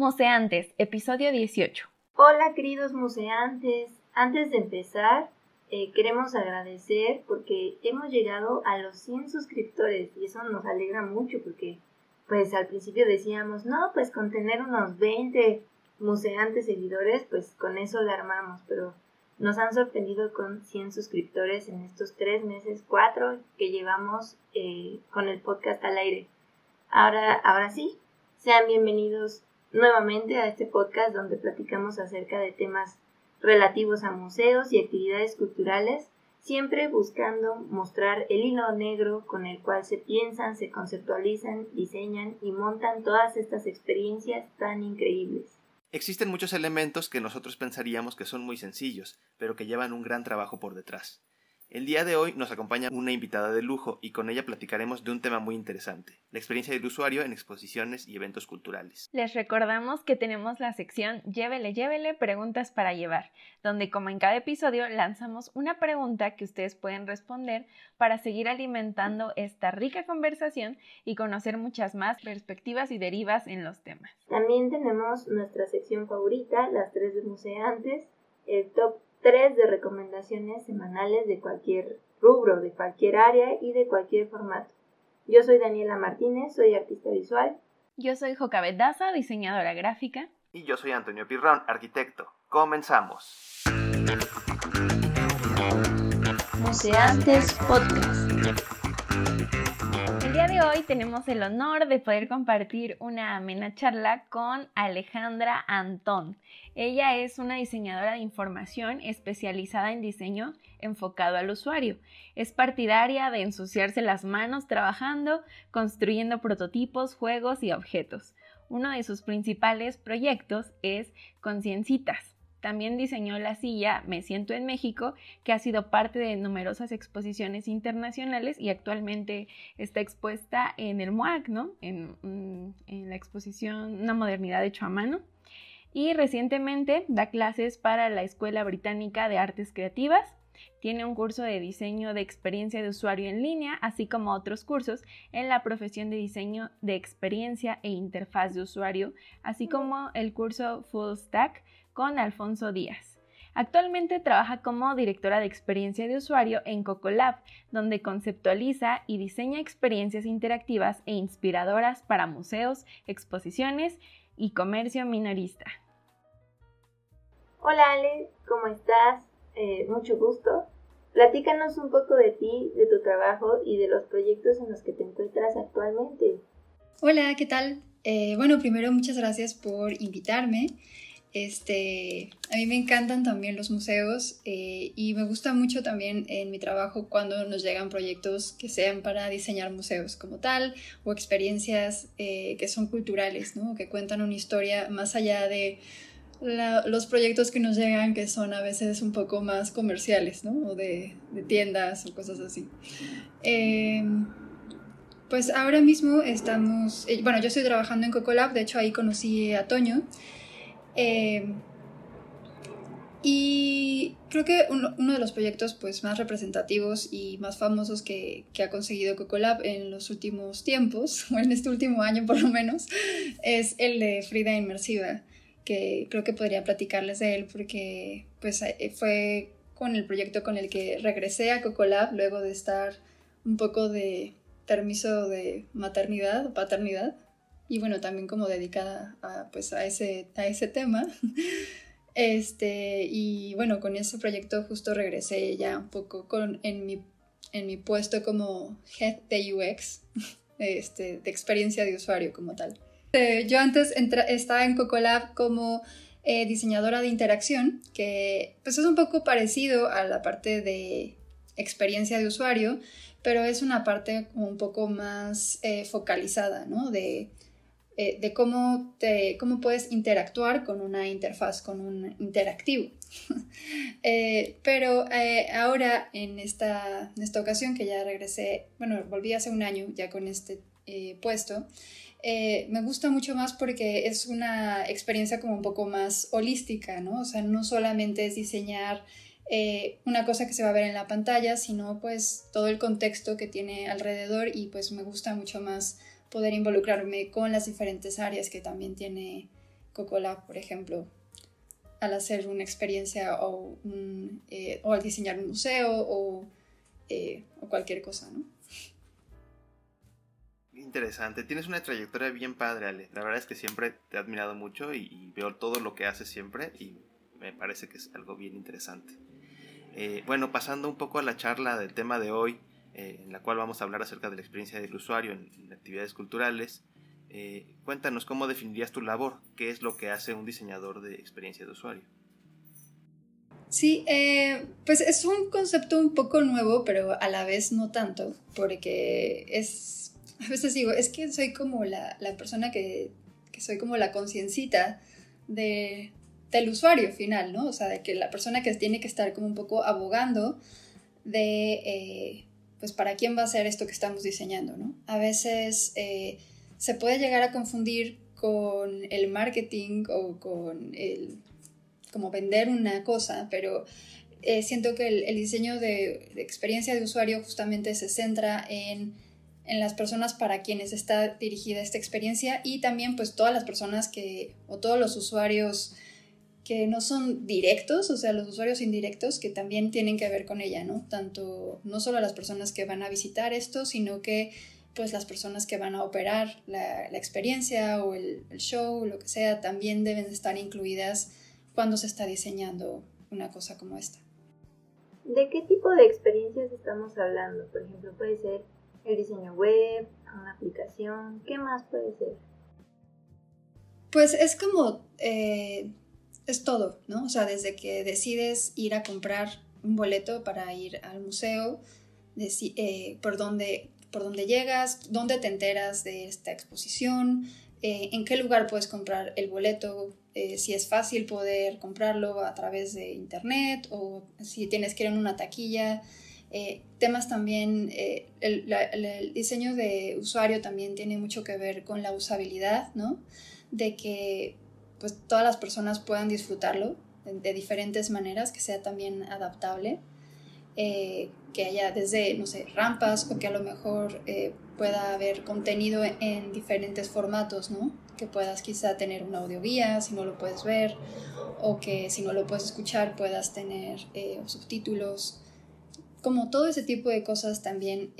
Museantes, episodio 18. Hola queridos museantes, antes de empezar eh, queremos agradecer porque hemos llegado a los 100 suscriptores y eso nos alegra mucho porque pues al principio decíamos, no, pues con tener unos 20 museantes seguidores, pues con eso la armamos, pero nos han sorprendido con 100 suscriptores en estos tres meses, cuatro que llevamos eh, con el podcast al aire. Ahora, ahora sí, sean bienvenidos nuevamente a este podcast donde platicamos acerca de temas relativos a museos y actividades culturales, siempre buscando mostrar el hilo negro con el cual se piensan, se conceptualizan, diseñan y montan todas estas experiencias tan increíbles. Existen muchos elementos que nosotros pensaríamos que son muy sencillos, pero que llevan un gran trabajo por detrás. El día de hoy nos acompaña una invitada de lujo y con ella platicaremos de un tema muy interesante, la experiencia del usuario en exposiciones y eventos culturales. Les recordamos que tenemos la sección Llévele, llévele, preguntas para llevar, donde como en cada episodio lanzamos una pregunta que ustedes pueden responder para seguir alimentando esta rica conversación y conocer muchas más perspectivas y derivas en los temas. También tenemos nuestra sección favorita, las tres de museantes, el top tres de recomendaciones semanales de cualquier rubro, de cualquier área y de cualquier formato. Yo soy Daniela Martínez, soy artista visual. Yo soy Jocabet Daza, diseñadora gráfica. Y yo soy Antonio Pirrón, arquitecto. Comenzamos. Museantes Podcast. Hoy tenemos el honor de poder compartir una amena charla con Alejandra Antón. Ella es una diseñadora de información especializada en diseño enfocado al usuario. Es partidaria de ensuciarse las manos trabajando, construyendo prototipos, juegos y objetos. Uno de sus principales proyectos es Conciencitas, también diseñó la silla Me Siento en México, que ha sido parte de numerosas exposiciones internacionales y actualmente está expuesta en el MOAC, ¿no? En, mm, en la exposición Una modernidad hecho a mano. Y recientemente da clases para la Escuela Británica de Artes Creativas. Tiene un curso de diseño de experiencia de usuario en línea, así como otros cursos en la profesión de diseño de experiencia e interfaz de usuario, así como el curso Full Stack con Alfonso Díaz. Actualmente trabaja como directora de experiencia de usuario en Cocolab, donde conceptualiza y diseña experiencias interactivas e inspiradoras para museos, exposiciones y comercio minorista. Hola Ale, ¿cómo estás? Eh, mucho gusto. Platícanos un poco de ti, de tu trabajo y de los proyectos en los que te encuentras actualmente. Hola, ¿qué tal? Eh, bueno, primero muchas gracias por invitarme. Este, a mí me encantan también los museos eh, y me gusta mucho también en mi trabajo cuando nos llegan proyectos que sean para diseñar museos como tal o experiencias eh, que son culturales, ¿no? que cuentan una historia más allá de los proyectos que nos llegan que son a veces un poco más comerciales, ¿no? o de, tiendas o cosas así. Em, pues ahora mismo estamos, eh, bueno, yo estoy trabajando en Cocolab, de hecho ahí conocí a Toño. Eh, y creo que uno, de los proyectos pues, más representativos y más famosos que, que, ha conseguido Cocolab en los últimos tiempos, o en este último año por lo menos, es el de Frida Inmersiva, que creo que podría platicarles de él porque pues, eh, fue con el proyecto con el que regresé a Cocolab luego de estar un poco de permiso de maternidad o paternidad y bueno, también como dedicada a, pues, a, ese, a ese tema. Este, y bueno, con ese proyecto justo regresé ya un poco con, en, mi, en mi puesto como Head de UX, este, de experiencia de usuario como tal. Eh, yo antes estaba en Cocolab como eh, diseñadora de interacción, que pues es un poco parecido a la parte de experiencia de usuario, pero es una parte un poco más eh, focalizada, ¿no? De eh, de cómo, te, cómo puedes interactuar con una interfaz, con un interactivo. Eh, pero eh, ahora, en esta, en esta ocasión que ya regresé, bueno, volví hace un año ya con este puesto, me gusta mucho más porque es una experiencia como un poco más holística, ¿no? O sea, no solamente es diseñar una cosa que se va a ver en la pantalla, sino pues todo el contexto que tiene alrededor y pues me gusta mucho más poder involucrarme con las diferentes áreas que también tiene Coca-Cola, por ejemplo, al hacer una experiencia o, eh, o al diseñar un museo o, eh, o cualquier cosa, ¿no? Interesante, tienes una trayectoria bien padre, Ale. La verdad es que siempre te he admirado mucho y, veo todo lo que haces siempre y me parece que es algo bien interesante. Eh, bueno, pasando un poco a la charla del tema de hoy, en la cual vamos a hablar acerca de la experiencia del usuario en, actividades culturales, cuéntanos cómo definirías tu labor, qué es lo que hace un diseñador de experiencia de usuario. Sí, eh, pues es un concepto un poco nuevo, pero a la vez no tanto, porque es, a veces digo, es que soy como la, persona que, soy como la conciencita de, del usuario final, ¿no? O sea, de que la persona que tiene que estar como un poco abogando de, eh, pues, para quién va a ser esto que estamos diseñando, ¿no? A veces eh, se puede llegar a confundir con el marketing o con el como vender una cosa, pero eh, siento que el, diseño de, experiencia de usuario justamente se centra en, en, las personas para quienes está dirigida esta experiencia y también pues todas las personas que, o todos los usuarios que no son directos, o sea, los usuarios indirectos que también tienen que ver con ella, ¿no? Tanto, no solo las personas que van a visitar esto, sino que pues las personas que van a operar la, la experiencia o el, el show, lo que sea, también deben estar incluidas cuando se está diseñando una cosa como esta. ¿De qué tipo de experiencias estamos hablando? Por ejemplo, puede ser el diseño web, una aplicación, ¿qué más puede ser? Pues es como, eh, es todo, ¿no? O sea, desde que decides ir a comprar un boleto para ir al museo, eh, por, dónde, por dónde llegas, dónde te enteras de esta exposición, eh, en qué lugar puedes comprar el boleto, eh, si es fácil poder comprarlo a través de internet o si tienes que ir en una taquilla. Temas también, el, diseño de usuario también tiene mucho que ver con la usabilidad, ¿no? De que pues todas las personas puedan disfrutarlo de diferentes maneras, que sea también adaptable. Eh, que haya desde, no sé, rampas o que a lo mejor eh, pueda haber contenido en diferentes formatos, ¿no? Que puedas quizá tener una audioguía si no lo puedes ver o que si no lo puedes escuchar puedas tener eh, subtítulos. Como todo ese tipo de cosas también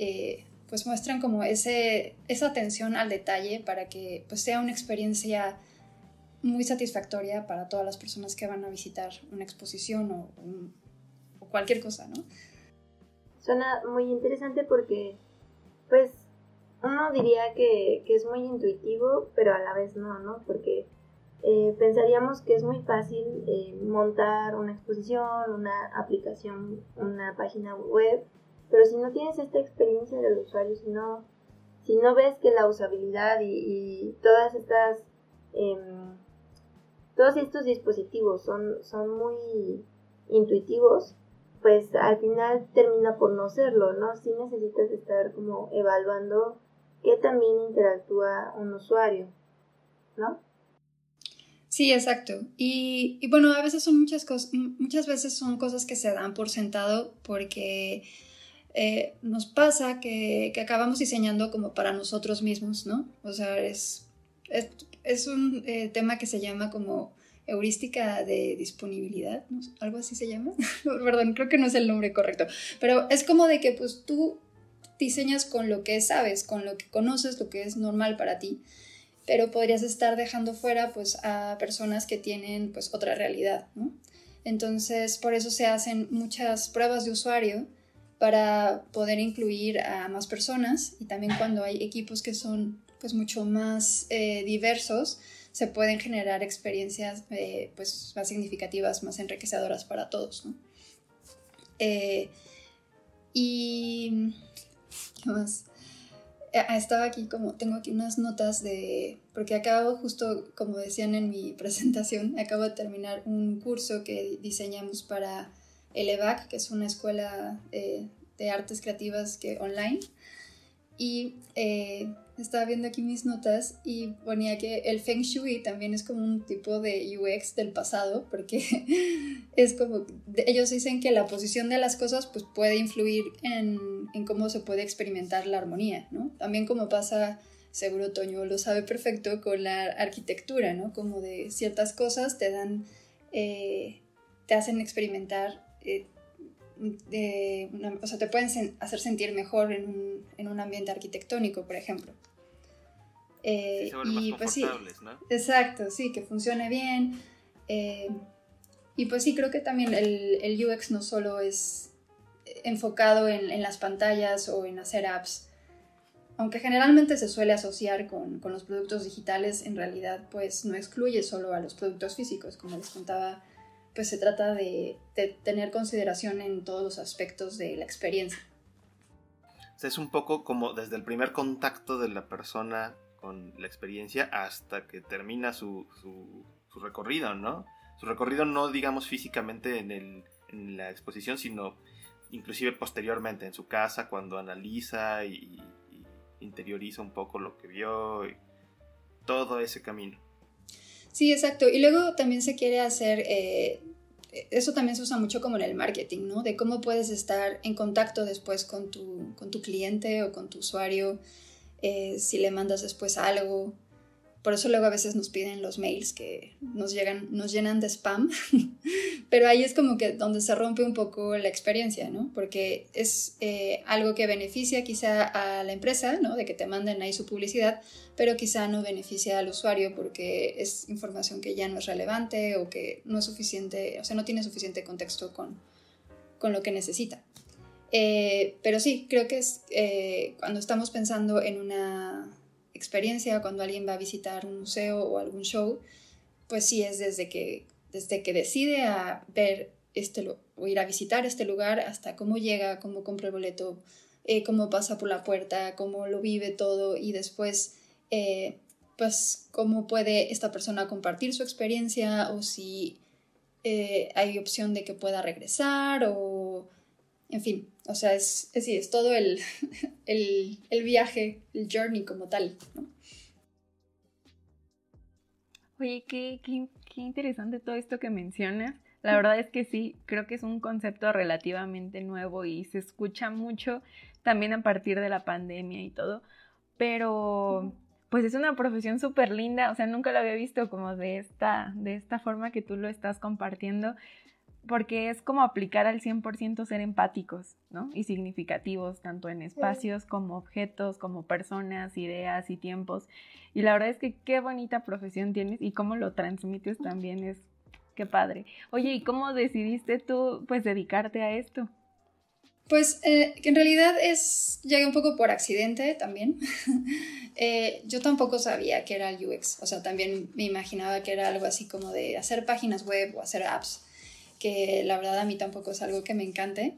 pues muestran como ese, esa atención al detalle para que pues sea una experiencia muy satisfactoria para todas las personas que van a visitar una exposición o un, cualquier cosa, ¿no? Suena muy interesante porque, pues, uno diría que, es muy intuitivo, pero a la vez no, ¿no? Porque eh, pensaríamos que es muy fácil eh, montar una exposición, una aplicación, una página web, pero si no tienes esta experiencia del usuario, si no, si no ves que la usabilidad y, todas estas, em, todos estos dispositivos son, son muy intuitivos, pues al final termina por no serlo, ¿no? Sí necesitas estar como evaluando qué también interactúa un usuario, ¿no? Sí, exacto. Y, bueno, a veces son muchas cosas, muchas veces son cosas que se dan por sentado porque eh, nos pasa que, acabamos diseñando como para nosotros mismos, ¿no? O sea, es, un eh, tema que se llama como heurística de disponibilidad, algo así se llama. Perdón, creo que no es el nombre correcto, pero es como de que pues tú diseñas con lo que sabes, con lo que conoces, lo que es normal para ti, pero podrías estar dejando fuera pues a personas que tienen pues otra realidad, ¿no? Entonces, por eso se hacen muchas pruebas de usuario para poder incluir a más personas y también cuando hay equipos que son pues mucho más eh, diversos, se pueden generar experiencias eh, pues, más significativas, más enriquecedoras para todos. ¿no? Eh, y ¿qué más? Eh, estaba aquí como, tengo aquí unas notas de, porque acabo justo, como decían en mi presentación, acabo de terminar un curso que diseñamos para el EVAC, que es una escuela de artes creativas que online. Y estaba viendo aquí mis notas y ponía que el Feng Shui también es como un tipo de UX del pasado, porque es como, ellos dicen que la posición de las cosas pues puede influir en, en cómo se puede experimentar la armonía, ¿no? También como pasa seguro Toño lo sabe perfecto, con la arquitectura, ¿no? Como de ciertas cosas te dan, eh, te hacen experimentar, eh, o sea, te pueden hacer sentir mejor en un, en un ambiente arquitectónico, por ejemplo. Eh, y pues sí, exacto, sí, que funcione bien. y pues sí, creo que también el, el UX no solo es enfocado en, en, las pantallas o en hacer apps, aunque generalmente se suele asociar con, con, los productos digitales, en realidad pues no excluye solo a los productos físicos, como les contaba, pues se trata de, de tener consideración en todos los aspectos de la experiencia. Es un poco como desde el primer contacto de la persona con la experiencia hasta que termina su, su, su recorrido, ¿no? Su recorrido no digamos físicamente en, el, en la exposición, sino inclusive posteriormente en su casa cuando analiza y, interioriza un poco lo que vio, y todo ese camino. Sí, exacto. Y luego también se quiere hacer, eh, eso también se usa mucho como en el marketing, ¿no? De cómo puedes estar en contacto después con tu, con tu cliente o con tu usuario, eh, si le mandas después algo, por eso luego a veces nos piden los mails que nos, llegan, nos llenan de spam, pero ahí es como que donde se rompe un poco la experiencia, ¿no? Porque es eh, algo que beneficia quizá a la empresa, ¿no? De que te manden ahí su publicidad, pero quizá no beneficia al usuario porque es información que ya no es relevante o que no es suficiente, o sea, no tiene suficiente contexto con, con lo que necesita. Eh, pero sí, creo que es eh, cuando estamos pensando en una experiencia cuando alguien va a visitar un museo o algún show, pues sí es desde que, desde que decide a ver este, o ir a visitar este lugar hasta cómo llega, cómo compra el boleto, eh, cómo pasa por la puerta, cómo lo vive todo y después eh, pues cómo puede esta persona compartir su experiencia o si eh, hay opción de que pueda regresar o en fin, o sea, es, es, es todo el, el, viaje, el journey como tal. ¿no? Oye, qué, qué, qué interesante todo esto que mencionas. La verdad es que sí, creo que es un concepto relativamente nuevo y se escucha mucho también a partir de la pandemia y todo, pero pues es una profesión súper linda, o sea, nunca lo había visto como de esta, de esta forma que tú lo estás compartiendo porque es como aplicar al 100% ser empáticos, ¿no? Y significativos, tanto en espacios como objetos, como personas, ideas y tiempos. Y la verdad es que qué bonita profesión tienes y cómo lo transmites también es, qué padre. Oye, ¿y cómo decidiste tú, pues, dedicarte a esto? Pues eh, en realidad es, llegué un poco por accidente también. eh, yo tampoco sabía que era el UX, o sea, también me imaginaba que era algo así como de hacer páginas web o hacer apps que la verdad a mí tampoco es algo que me encante.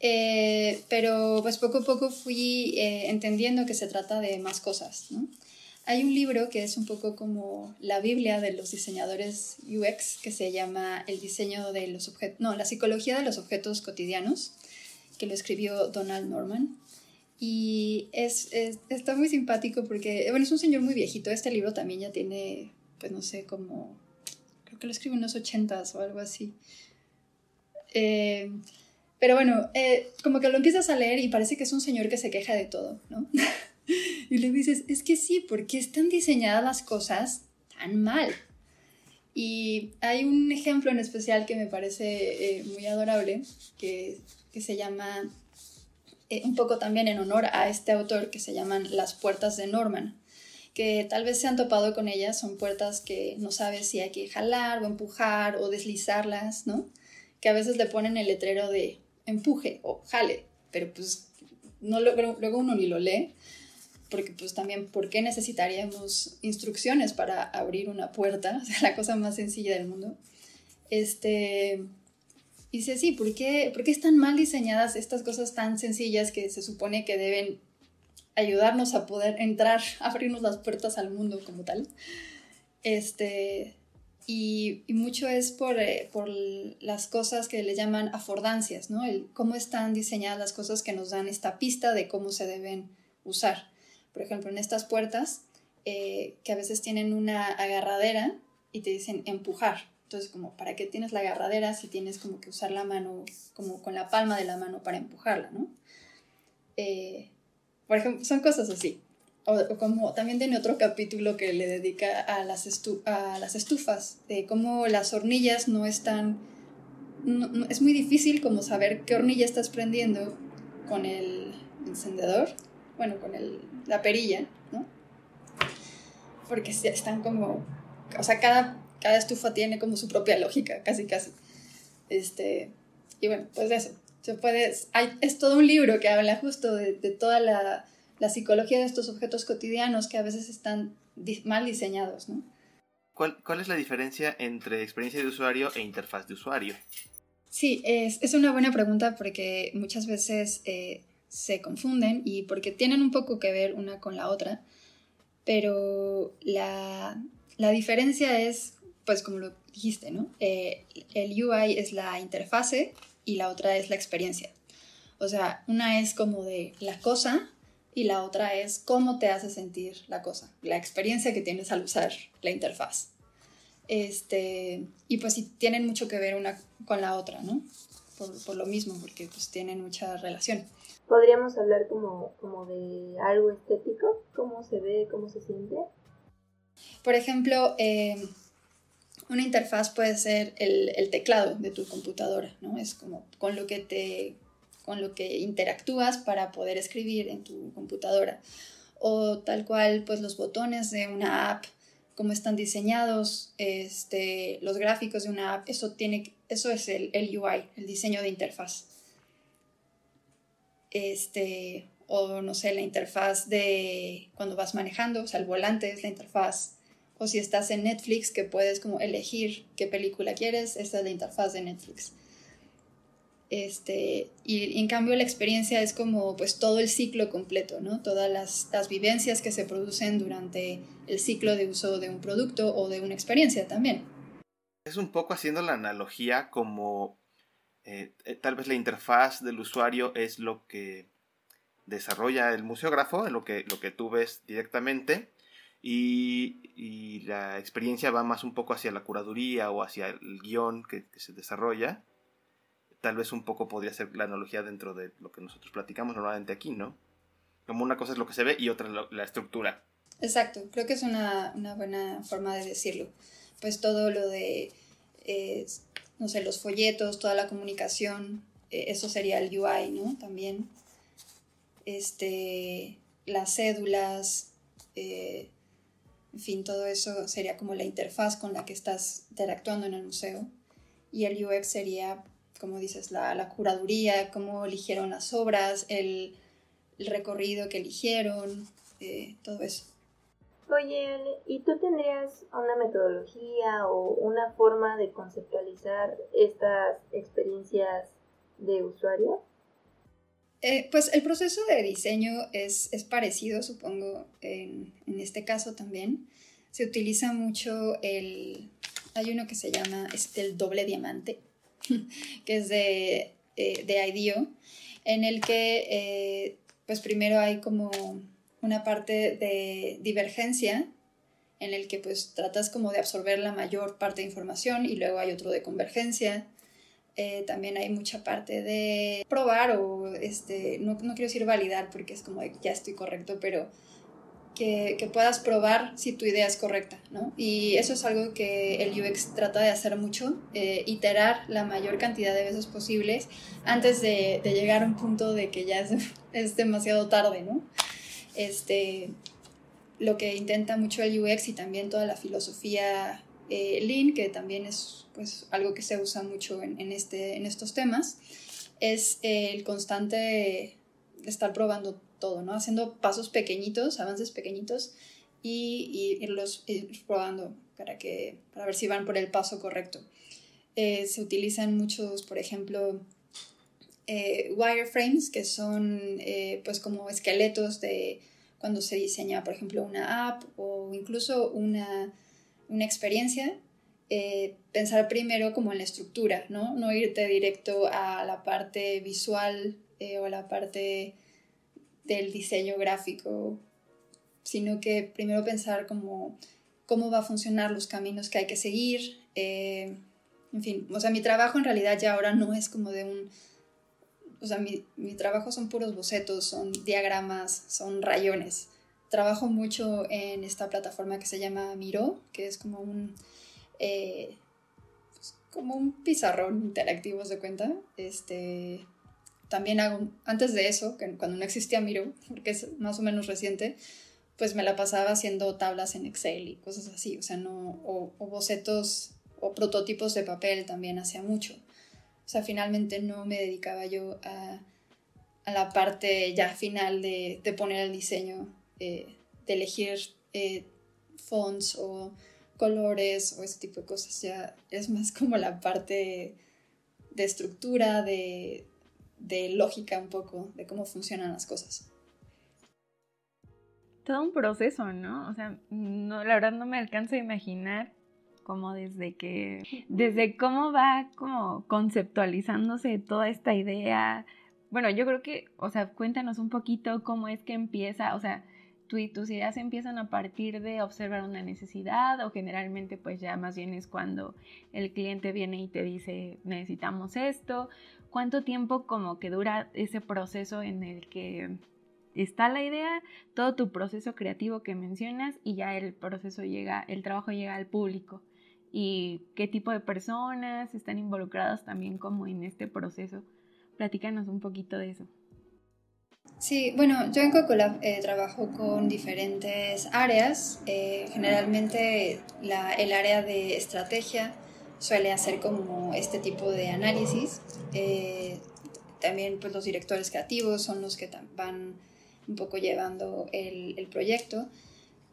Eh, pero pues poco a poco fui eh, entendiendo que se trata de más cosas. ¿no? Hay un libro que es un poco como la Biblia de los diseñadores UX que se llama El diseño de los objetos, no, la psicología de los objetos cotidianos, que lo escribió Donald Norman. Y es, es, está muy simpático porque, bueno, es un señor muy viejito. Este libro también ya tiene, pues no sé, como, creo que lo escribió en los ochentas o algo así. Eh, pero bueno, eh, como que lo empiezas a leer y parece que es un señor que se queja de todo, ¿no? y le dices, es que sí, porque están diseñadas las cosas tan mal? Y hay un ejemplo en especial que me parece eh, muy adorable, que, que se llama, un poco también en honor a este autor, que se llaman Las Puertas de Norman que tal vez se han topado con ellas, son puertas que no sabes si hay que jalar o empujar o deslizarlas, ¿no? Que a veces le ponen el letrero de empuje o jale, pero pues no luego uno ni lo lee, porque pues también, ¿por qué necesitaríamos instrucciones para abrir una puerta? O sea, la cosa más sencilla del mundo. Este, dice, sí, ¿por qué, ¿por qué están mal diseñadas estas cosas tan sencillas que se supone que deben ayudarnos a poder entrar, abrirnos las puertas al mundo como tal? Este, y, mucho es por, eh, por, las cosas que le llaman afordancias, ¿no? Cómo están diseñadas las cosas que nos dan esta pista de cómo se deben usar. Por ejemplo, en estas puertas, eh, que a veces tienen una agarradera y te dicen empujar. Entonces, como, ¿para qué tienes la agarradera si tienes como que usar la mano, como con la palma de la mano para empujarla, ¿no? Eh, por ejemplo, son cosas así. O, como también tiene otro capítulo que le dedica a las, a las estufas, de cómo las hornillas no están, es muy difícil como saber qué hornilla estás prendiendo con el encendedor, bueno, con el, la perilla, ¿no? Porque están como, o sea, cada, cada estufa tiene como su propia lógica, casi, casi. Este, y bueno, pues eso, se puede, hay, es todo un libro que habla justo de, de toda la la psicología de estos objetos cotidianos que a veces están mal diseñados, ¿no? ¿Cuál, ¿Cuál, es la diferencia entre experiencia de usuario e interfaz de usuario? Sí, es, es una buena pregunta porque muchas veces eh, se confunden y porque tienen un poco que ver una con la otra, pero la, la diferencia es, pues como lo dijiste, ¿no? Eh, el UI es la interfase y la otra es la experiencia. O sea, una es como de la cosa y la otra es cómo te hace sentir la cosa, la experiencia que tienes al usar la interfaz. Este, y pues sí, tienen mucho que ver una con la otra, ¿no? Por, lo mismo, porque pues tienen mucha relación. ¿Podríamos hablar como, como de algo estético? ¿Cómo se ve, cómo se siente? Por ejemplo, eh, una interfaz puede ser el, el, teclado de tu computadora, ¿no? Es como con lo que te con lo que interactúas para poder escribir en tu computadora. O tal cual, pues los botones de una app, cómo están diseñados, este, los gráficos de una app, eso, tiene, eso es el, el UI, el diseño de interfaz. Este, o no sé, la interfaz de cuando vas manejando, o sea, el volante es la interfaz. O si estás en Netflix, que puedes como elegir qué película quieres, esta es la interfaz de Netflix. Este, y, en cambio la experiencia es como pues todo el ciclo completo, ¿no? Todas las, las, vivencias que se producen durante el ciclo de uso de un producto o de una experiencia también. Es un poco haciendo la analogía como eh, eh, tal vez la interfaz del usuario es lo que desarrolla el museógrafo, lo que, lo que tú ves directamente, y, y, la experiencia va más un poco hacia la curaduría o hacia el guion que se desarrolla tal vez un poco podría ser la analogía dentro de lo que nosotros platicamos normalmente aquí, ¿no? Como una cosa es lo que se ve y otra la, estructura. Exacto, creo que es una, buena forma de decirlo. Pues todo lo de, eh, no sé, los folletos, toda la comunicación, eh, eso sería el UI, ¿no? También. Este, las cédulas, eh, en fin, todo eso sería como la interfaz con la que estás interactuando en el museo. Y el UX sería como dices, la, la curaduría, cómo eligieron las obras, el, recorrido que eligieron, eh, todo eso. Oye, ¿y tú tendrías una metodología o una forma de conceptualizar estas experiencias de usuario? Eh, pues el proceso de diseño es, es parecido, supongo, en, en, este caso también. Se utiliza mucho el... Hay uno que se llama es el doble diamante, que es de, eh, de IDEO, en el que eh, pues primero hay como una parte de divergencia en el que pues tratas como de absorber la mayor parte de información y luego hay otro de convergencia. Eh, también hay mucha parte de probar o este, no, no quiero decir validar porque es como ya estoy correcto, pero que, puedas probar si tu idea es correcta, ¿no? Y eso es algo que el UX trata de hacer mucho, eh, iterar la mayor cantidad de veces posibles antes de, llegar a un punto de que ya es, demasiado tarde, ¿no? Este, lo que intenta mucho el UX y también toda la filosofía eh, Lean, que también es pues, algo que se usa mucho en, este, en estos temas, es el constante estar probando todo, ¿no? Haciendo pasos pequeñitos, avances pequeñitos y, irlos probando para, que, para ver si van por el paso correcto. Eh, se utilizan muchos, por ejemplo, eh, wireframes, que son eh, pues como esqueletos de cuando se diseña, por ejemplo, una app o incluso una, una experiencia. pensar primero como en la estructura, ¿no? No irte directo a la parte visual o a la parte del diseño gráfico, sino que primero pensar como cómo va a funcionar los caminos que hay que seguir. Eh, en fin, o sea, mi trabajo en realidad ya ahora no es como de un... O sea, mi, mi trabajo son puros bocetos, son diagramas, son rayones. trabajo mucho en esta plataforma que se llama Miro, que es como un, eh, pues, como un pizarrón interactivo, de cuenta. Este, también hago, antes de eso, que cuando no existía Miro, porque es más o menos reciente, pues me la pasaba haciendo tablas en Excel y cosas así, o sea, no, o, bocetos o prototipos de papel también hacía mucho. O sea, finalmente no me dedicaba yo a, a la parte ya final de, de poner el diseño eh, de elegir eh, fonts o colores o ese tipo de cosas. Ya es más como la parte de estructura, de, lógica un poco, de cómo funcionan las cosas. Todo un proceso, ¿no? O sea, no, la verdad no me alcanzo a imaginar como desde que, desde cómo va como conceptualizándose toda esta idea. Bueno, yo creo que, o sea, cuéntanos un poquito cómo es que empieza, o sea, tus ideas empiezan a partir de observar una necesidad o generalmente pues ya más bien es cuando el cliente viene y te dice necesitamos esto, cuánto tiempo como que dura ese proceso en el que está la idea, todo tu proceso creativo que mencionas y ya el proceso llega, el trabajo llega al público y qué tipo de personas están involucradas también como en este proceso. Platícanos un poquito de eso. Sí, bueno, yo en Cocolab eh, trabajo con diferentes áreas. Eh, generalmente el área de estrategia suele hacer como este tipo de análisis. Eh, también pues, los directores creativos son los que van un poco llevando el, proyecto.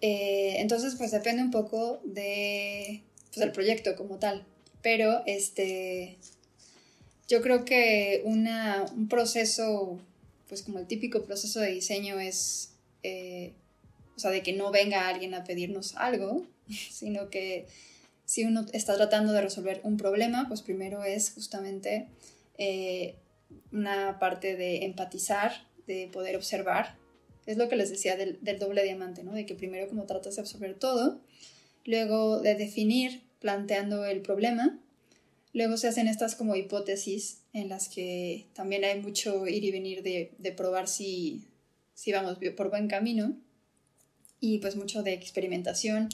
entonces, pues depende un poco de, pues, del proyecto como tal. Pero este, yo creo que una, un proceso pues como el típico proceso de diseño es, eh, o sea, de que no venga alguien a pedirnos algo, sino que si uno está tratando de resolver un problema, pues primero es justamente eh, una parte de empatizar, de poder observar. Es lo que les decía del, del doble diamante, ¿no? De que primero como tratas de absorber todo, luego de definir planteando el problema, luego se hacen estas como hipótesis en las que también hay mucho ir y venir de, de probar si, si vamos por buen camino y pues mucho de experimentación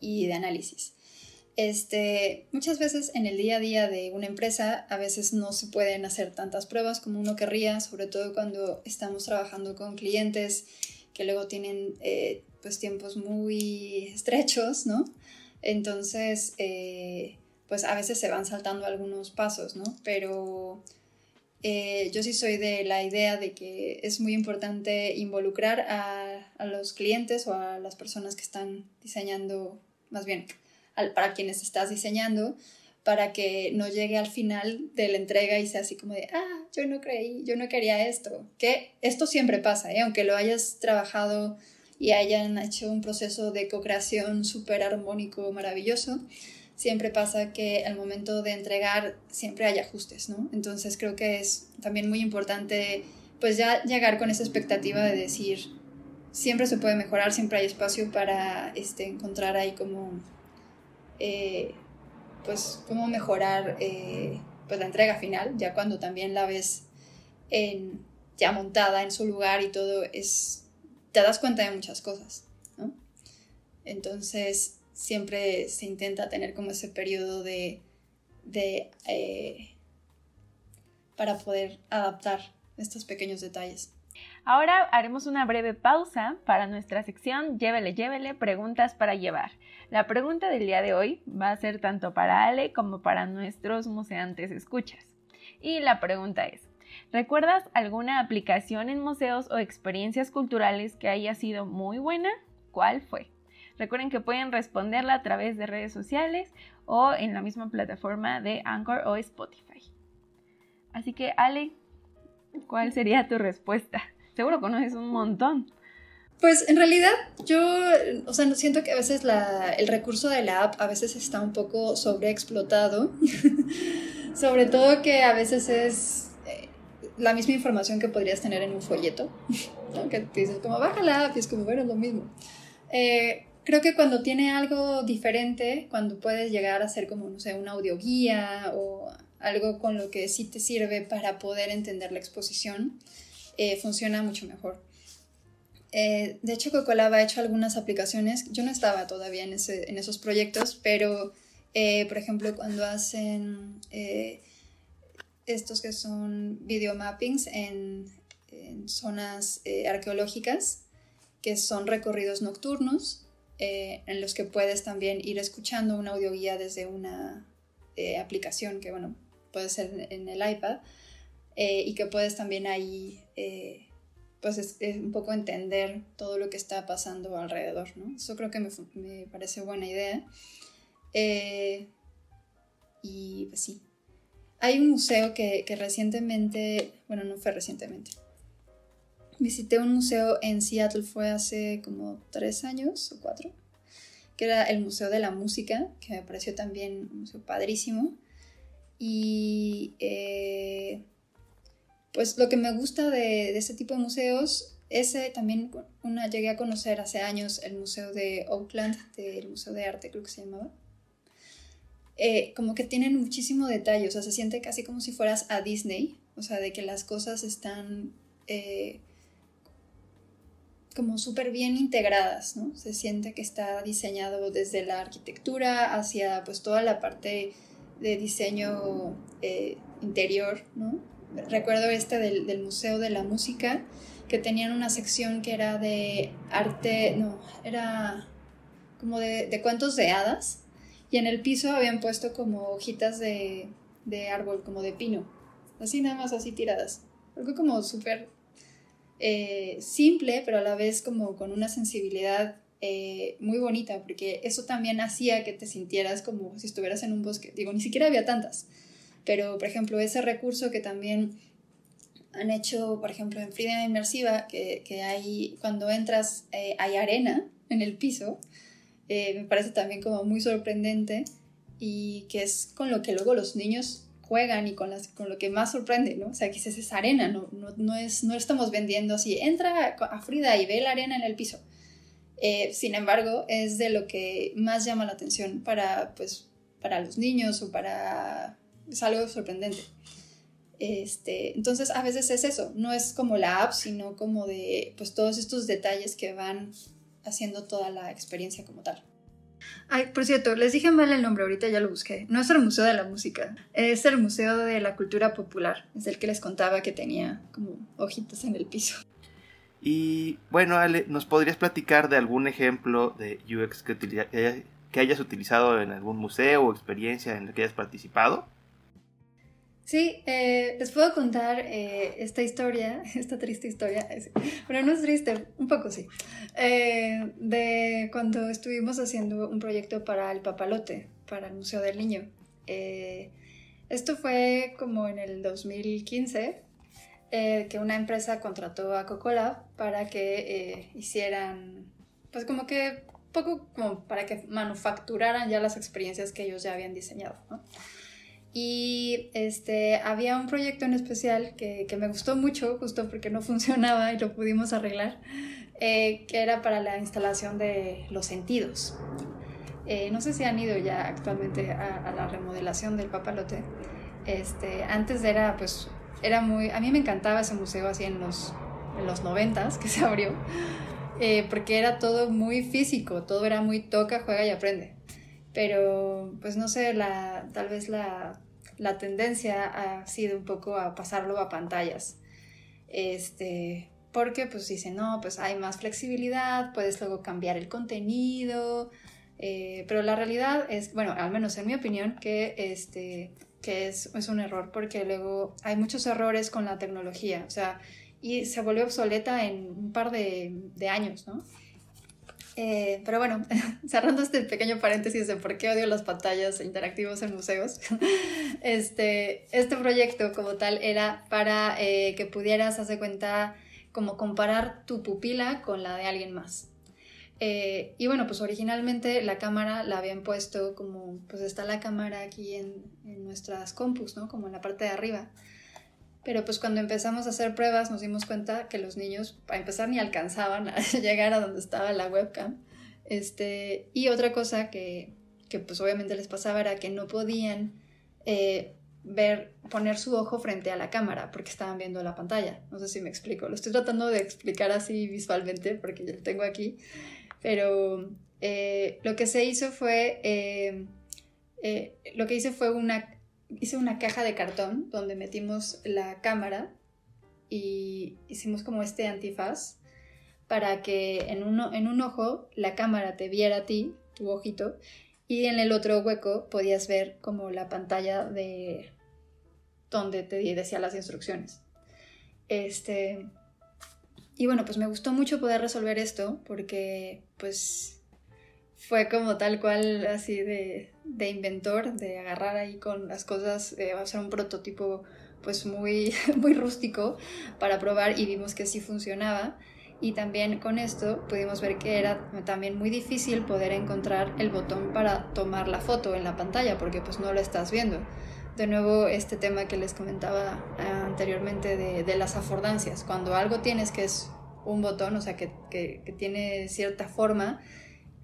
y de análisis. Este, muchas veces en el día a día de una empresa a veces no se pueden hacer tantas pruebas como uno querría, sobre todo cuando estamos trabajando con clientes que luego tienen eh, pues tiempos muy estrechos, ¿no? Entonces, eh, pues a veces se van saltando algunos pasos, ¿no? Pero eh, yo sí soy de la idea de que es muy importante involucrar a, los clientes o a las personas que están diseñando, más bien para quienes estás diseñando, para que no llegue al final de la entrega y sea así como de, ah, yo no creí, yo no quería esto. Que esto siempre pasa, ¿eh? aunque lo hayas trabajado y hayan hecho un proceso de co-creación súper armónico, maravilloso, siempre pasa que al momento de entregar siempre hay ajustes, ¿no? Entonces creo que es también muy importante pues ya llegar con esa expectativa de decir, siempre se puede mejorar, siempre hay espacio para este, encontrar ahí como, eh, pues, cómo mejorar eh, pues la entrega final, ya cuando también la ves en, ya montada en su lugar y todo, es, te das cuenta de muchas cosas, ¿no? Entonces, siempre se intenta tener como ese periodo de, eh, para poder adaptar estos pequeños detalles. Ahora haremos una breve pausa para nuestra sección Llévele, llévele, preguntas para llevar. La pregunta del día de hoy va a ser tanto para Ale como para nuestros museantes escuchas. Y la pregunta es, ¿recuerdas alguna aplicación en museos o experiencias culturales que haya sido muy buena? ¿Cuál fue? Recuerden que pueden responderla a través de redes sociales o en la misma plataforma de Anchor o Spotify. Así que, Ale, ¿cuál sería tu respuesta? Seguro conoces un montón. Pues en realidad yo, o sea, siento que a veces el recurso de la app a veces está un poco sobreexplotado. Sobre todo que a veces es eh, la misma información que podrías tener en un folleto. Que te dices como baja la app y es como, bueno, es lo mismo. Eh, creo que cuando tiene algo diferente, cuando puedes llegar a ser como, no sé, una audioguía o algo con lo que sí te sirve para poder entender la exposición, eh, funciona mucho mejor. Eh, de hecho, Cocolab ha hecho algunas aplicaciones. Yo no estaba todavía en, ese, en esos proyectos, pero, eh, por ejemplo, cuando hacen estos que son videomappings en, en zonas arqueológicas, que son recorridos nocturnos, en los que puedes también ir escuchando una audioguía desde una aplicación que, bueno, puede ser en, el iPad, y que puedes también ahí pues es, un poco entender todo lo que está pasando alrededor, ¿no? Eso creo que me, me parece buena idea. Eh, y pues sí. Hay un museo que, que, recientemente, bueno, no fue recientemente. Visité un museo en Seattle, fue hace como tres años o cuatro, que era el Museo de la Música, que me pareció también un museo padrísimo. Y eh, pues lo que me gusta de, de este tipo de museos, ese también una, llegué a conocer hace años el Museo de Oakland, del Museo de Arte creo que se llamaba. Eh, como que tienen muchísimo detalle, o sea, se siente casi como si fueras a Disney, o sea, de que las cosas están eh, como súper bien integradas, ¿no? Se siente que está diseñado desde la arquitectura hacia pues toda la parte de diseño eh, interior, ¿no? recuerdo este del, Museo de la Música, que tenían una sección que era de arte, no, era como de, cuentos de hadas, y en el piso habían puesto como hojitas de, árbol, como de pino, así nada más así tiradas. Algo como súper eh, simple, pero a la vez como con una sensibilidad eh, muy bonita, porque eso también hacía que te sintieras como si estuvieras en un bosque. Digo, ni siquiera había tantas, pero, por ejemplo, ese recurso que también han hecho, por ejemplo, en Frida Inmersiva, que, que hay, cuando entras eh, hay arena en el piso, me parece también como muy sorprendente y que es con lo que luego los niños juegan y con, lo que más sorprende, ¿no? O sea, que es arena, no, no, no, es, no estamos vendiendo así, entra a Frida y ve la arena en el piso. Eh, sin embargo, es de lo que más llama la atención para, pues, los niños o para es algo sorprendente. Este, entonces a veces es eso, no es como la app, sino como de pues todos estos detalles que van haciendo toda la experiencia como tal. Ay, por cierto, les dije mal el nombre, ahorita ya lo busqué. No es el Museo de la Música, es el Museo de la Cultura Popular. Es el que les contaba que tenía como hojitas en el piso. Y bueno, Ale, ¿nos podrías platicar de algún ejemplo de UX que, que hayas utilizado en algún museo o experiencia en la que hayas participado? Sí, eh, les puedo contar eh, esta historia, esta triste historia, pero no es triste, un poco sí, eh, de cuando estuvimos haciendo un proyecto para el papalote, para el Museo del Niño. esto fue como en el 2015, que una empresa contrató a Cocolab para que hicieran, pues como que, poco como para que manufacturaran ya las experiencias que ellos ya habían diseñado. Y este, había un proyecto en especial que, que, me gustó mucho, justo porque no funcionaba y lo pudimos arreglar, eh, que era para la instalación de los sentidos. Eh, no sé si han ido ya actualmente a, la remodelación del papalote. Este, antes era, pues, era muy... A mí me encantaba ese museo así en los, en los noventas que se abrió, eh, porque era todo muy físico, todo era muy toca, juega y aprende pero pues no sé, la, tal vez la, la tendencia ha sido un poco a pasarlo a pantallas. Este, porque pues dicen, no, pues hay más flexibilidad, puedes luego cambiar el contenido, eh, pero la realidad es, bueno, al menos en mi opinión, que, este, que es, es, un error, porque luego hay muchos errores con la tecnología, o sea, y se volvió obsoleta en un par de, de años, ¿no? Eh, pero bueno, cerrando este pequeño paréntesis de por qué odio las pantallas interactivos en museos, este, este proyecto como tal era para eh, que pudieras, hacer cuenta, como comparar tu pupila con la de alguien más. Eh, y bueno, pues originalmente la cámara la habían puesto como, pues está la cámara aquí en, en nuestras compus, ¿no? Como en la parte de arriba. Pero pues cuando empezamos a hacer pruebas nos dimos cuenta que los niños, para empezar, ni alcanzaban a llegar a donde estaba la webcam. Este, y otra cosa que, que pues obviamente les pasaba era que no podían eh, ver, poner su ojo frente a la cámara porque estaban viendo la pantalla. No sé si me explico. Lo estoy tratando de explicar así visualmente porque ya lo tengo aquí. Pero eh, lo que se hizo fue, eh, eh, lo que hice fue una, hice una caja de cartón donde metimos la cámara y hicimos como este antifaz para que en, en un ojo la cámara te viera a ti, tu ojito, y en el otro hueco podías ver como la pantalla de donde te decía las instrucciones. Este, y bueno, pues me gustó mucho poder resolver esto porque pues fue como tal cual así de, de inventor, de agarrar ahí con las cosas, de hacer un prototipo pues muy, muy rústico para probar y vimos que sí funcionaba y también con esto pudimos ver que era también muy difícil poder encontrar el botón para tomar la foto en la pantalla porque pues no lo estás viendo. De nuevo este tema que les comentaba ah, anteriormente de, las afordancias. Cuando algo tienes que es un botón, o sea que, que, tiene cierta forma,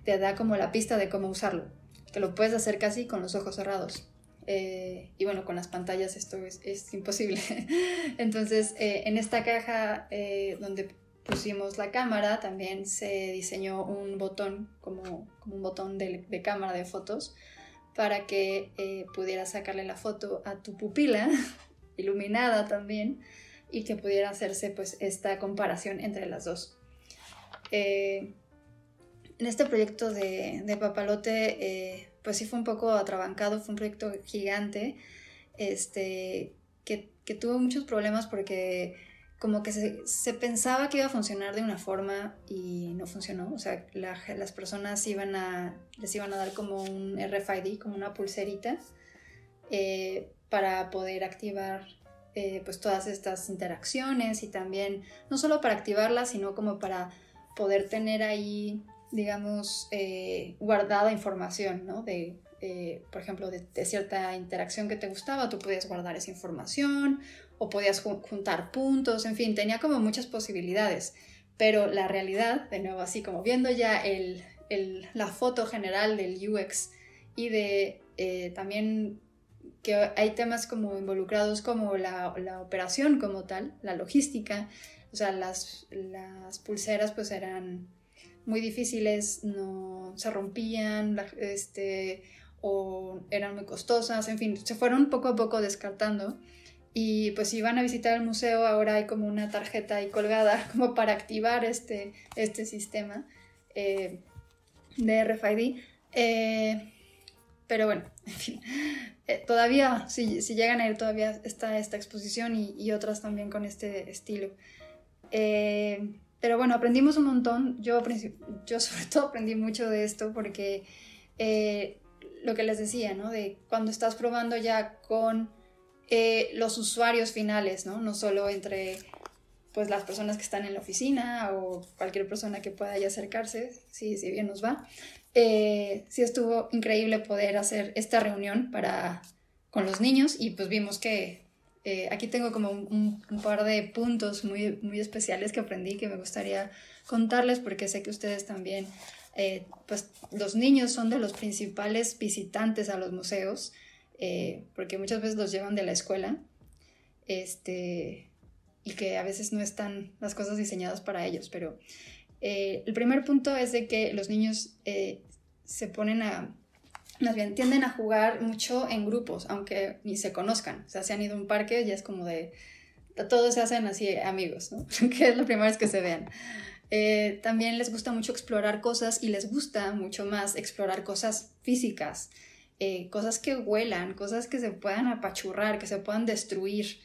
te da como la pista de cómo usarlo. Que lo puedes hacer casi con los ojos cerrados. Eh, y bueno, con las pantallas esto es, imposible. Entonces, eh, en esta caja eh, donde pusimos la cámara, también se diseñó un botón, como, un botón de, cámara de fotos, para que pudieras sacarle la foto a tu pupila, iluminada también, y que pudiera hacerse pues esta comparación entre las dos. En este proyecto de, Papalote, eh, pues sí fue un poco atrabancado, fue un proyecto gigante, este, que, que tuvo muchos problemas porque como que se, pensaba que iba a funcionar de una forma y no funcionó. O sea, las personas iban a, les iban a dar como un RFID, como una pulserita, eh, para poder activar eh, pues todas estas interacciones y también, no solo para activarlas, sino como para poder tener ahí, digamos, eh, guardada información, ¿no? De, por ejemplo, de, de cierta interacción que te gustaba, tú podías guardar esa información o podías juntar puntos, en fin, tenía como muchas posibilidades. Pero la realidad, de nuevo, así como viendo ya el, la foto general del UX y de eh, también que hay temas como involucrados como la, la, operación como tal, la logística, o sea, las, las pulseras pues eran muy difíciles, no se rompían, este, o eran muy costosas, en fin, se fueron poco a poco descartando y pues si van a visitar el museo, ahora hay como una tarjeta ahí colgada como para activar este, este sistema eh, de RFID. Eh, pero bueno, en fin, eh, todavía, si, si, llegan a ir, todavía está esta exposición y, y otras también con este estilo. Pero bueno, aprendimos un montón. Yo, sobre todo aprendí mucho de esto porque lo que les decía, ¿no? De cuando estás probando ya con eh, los usuarios finales, ¿no? No solo entre pues las personas que están en la oficina o cualquier persona que pueda ya acercarse, si, si bien nos va. Eh, sí estuvo increíble poder hacer esta reunión para, con los niños y pues vimos que eh, aquí tengo como un, par de puntos muy, muy especiales que aprendí que me gustaría contarles porque sé que ustedes también, pues los niños son de los principales visitantes a los museos. Eh, porque muchas veces los llevan de la escuela, este, y que a veces no están las cosas diseñadas para ellos, pero eh, el primer punto es de que los niños eh, se ponen a, más bien tienden a jugar mucho en grupos, aunque ni se conozcan, o sea, se han ido a un parque, ya es como de, todos se hacen así amigos, ¿no? que es la primera vez que se vean. también les gusta mucho explorar cosas y les gusta mucho más explorar cosas físicas. Eh, cosas que huelan, cosas que se puedan apachurrar, que se puedan destruir,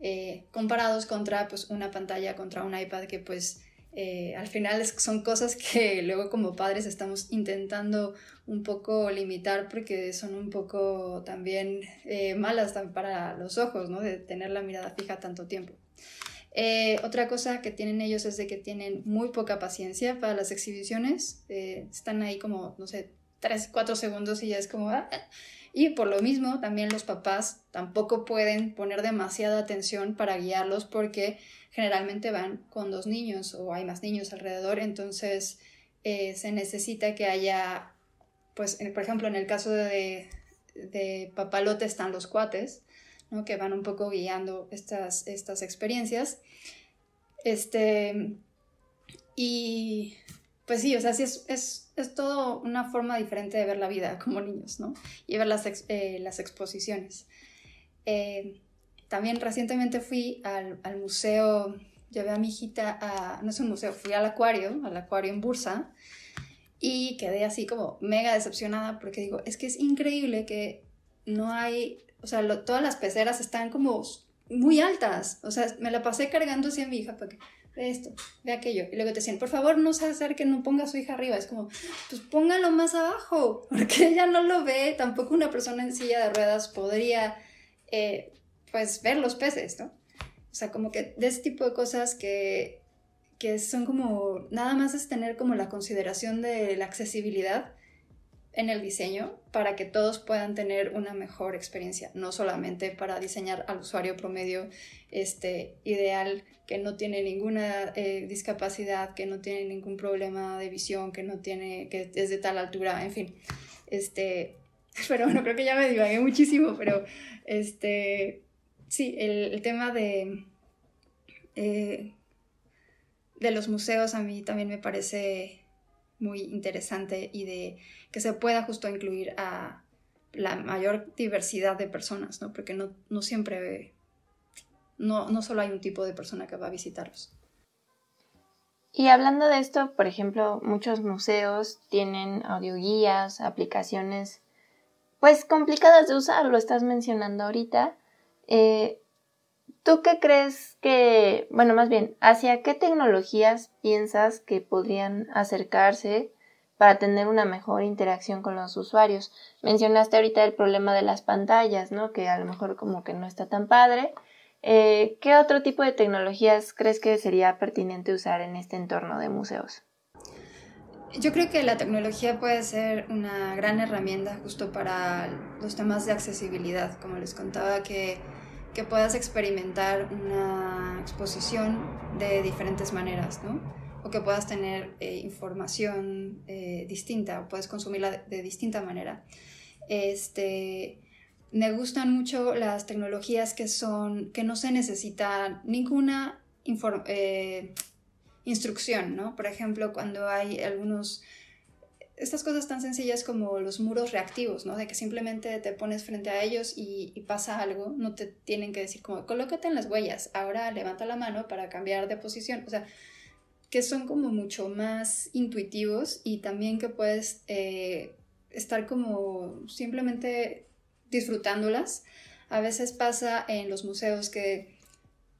eh, comparados contra pues, una pantalla, contra un iPad que pues eh, al final son cosas que luego como padres estamos intentando un poco limitar porque son un poco también malas para los ojos, ¿no? De tener la mirada fija tanto tiempo. otra cosa que tienen ellos es de que tienen muy poca paciencia para las exhibiciones. están ahí como, no sé, 3, 4 segundos y ya es como... Ah, ah. Y por lo mismo, también los papás tampoco pueden poner demasiada atención para guiarlos porque generalmente van con dos niños o hay más niños alrededor, entonces eh, se necesita que haya, pues, por ejemplo, en el caso de, de papalote están los cuates, ¿no? que van un poco guiando estas, estas experiencias. Este, y pues sí, o sea, sí es, es, es todo una forma diferente de ver la vida como niños, ¿no? Y ver las, eh, las exposiciones. Eh, también recientemente fui al, al, museo, llevé a mi hijita a, no es un museo, fui al acuario, al acuario en Bursa, y quedé así como mega decepcionada porque digo, es que es increíble que no hay, o sea, todas las peceras están como muy altas, o sea, me la pasé cargando así a mi hija porque ve esto, ve aquello. Y luego te decían, por favor, no se acerque, no ponga a su hija arriba. Es como, pues póngalo más abajo, porque ella no lo ve. Tampoco una persona en silla de ruedas podría, eh, pues, ver los peces, ¿no? O sea, como que de ese tipo de cosas que, que son como, nada más es tener como la consideración de la accesibilidad en el diseño para que todos puedan tener una mejor experiencia, no solamente para diseñar al usuario promedio este, ideal que no tiene ninguna eh, discapacidad, que no tiene ningún problema de visión, que no tiene, que es de tal altura, en fin. Este, pero bueno, creo que ya me divagué muchísimo, pero este, sí, el, tema de, eh, de los museos a mí también me parece muy interesante y de que se pueda justo incluir a la mayor diversidad de personas, ¿no? Porque no, no siempre, no, no solo hay un tipo de persona que va a visitarlos. Y hablando de esto, por ejemplo, muchos museos tienen audioguías, aplicaciones, pues complicadas de usar, lo estás mencionando ahorita. Eh, ¿Tú qué crees que, bueno, más bien, hacia qué tecnologías piensas que podrían acercarse para tener una mejor interacción con los usuarios? Mencionaste ahorita el problema de las pantallas, ¿no? Que a lo mejor como que no está tan padre. Eh, ¿Qué otro tipo de tecnologías crees que sería pertinente usar en este entorno de museos? Yo creo que la tecnología puede ser una gran herramienta justo para los temas de accesibilidad, como les contaba que que puedas experimentar una exposición de diferentes maneras, ¿no? O que puedas tener eh, información eh, distinta o puedes consumirla de, distinta manera. Este, me gustan mucho las tecnologías que son, que no se necesita ninguna eh, instrucción, ¿no? Por ejemplo, cuando hay algunos estas cosas tan sencillas como los muros reactivos, ¿no? De que simplemente te pones frente a ellos y, pasa algo, no te tienen que decir como, colócate en las huellas, ahora levanta la mano para cambiar de posición, o sea, que son como mucho más intuitivos y también que puedes eh, estar como simplemente disfrutándolas. A veces pasa en los museos que,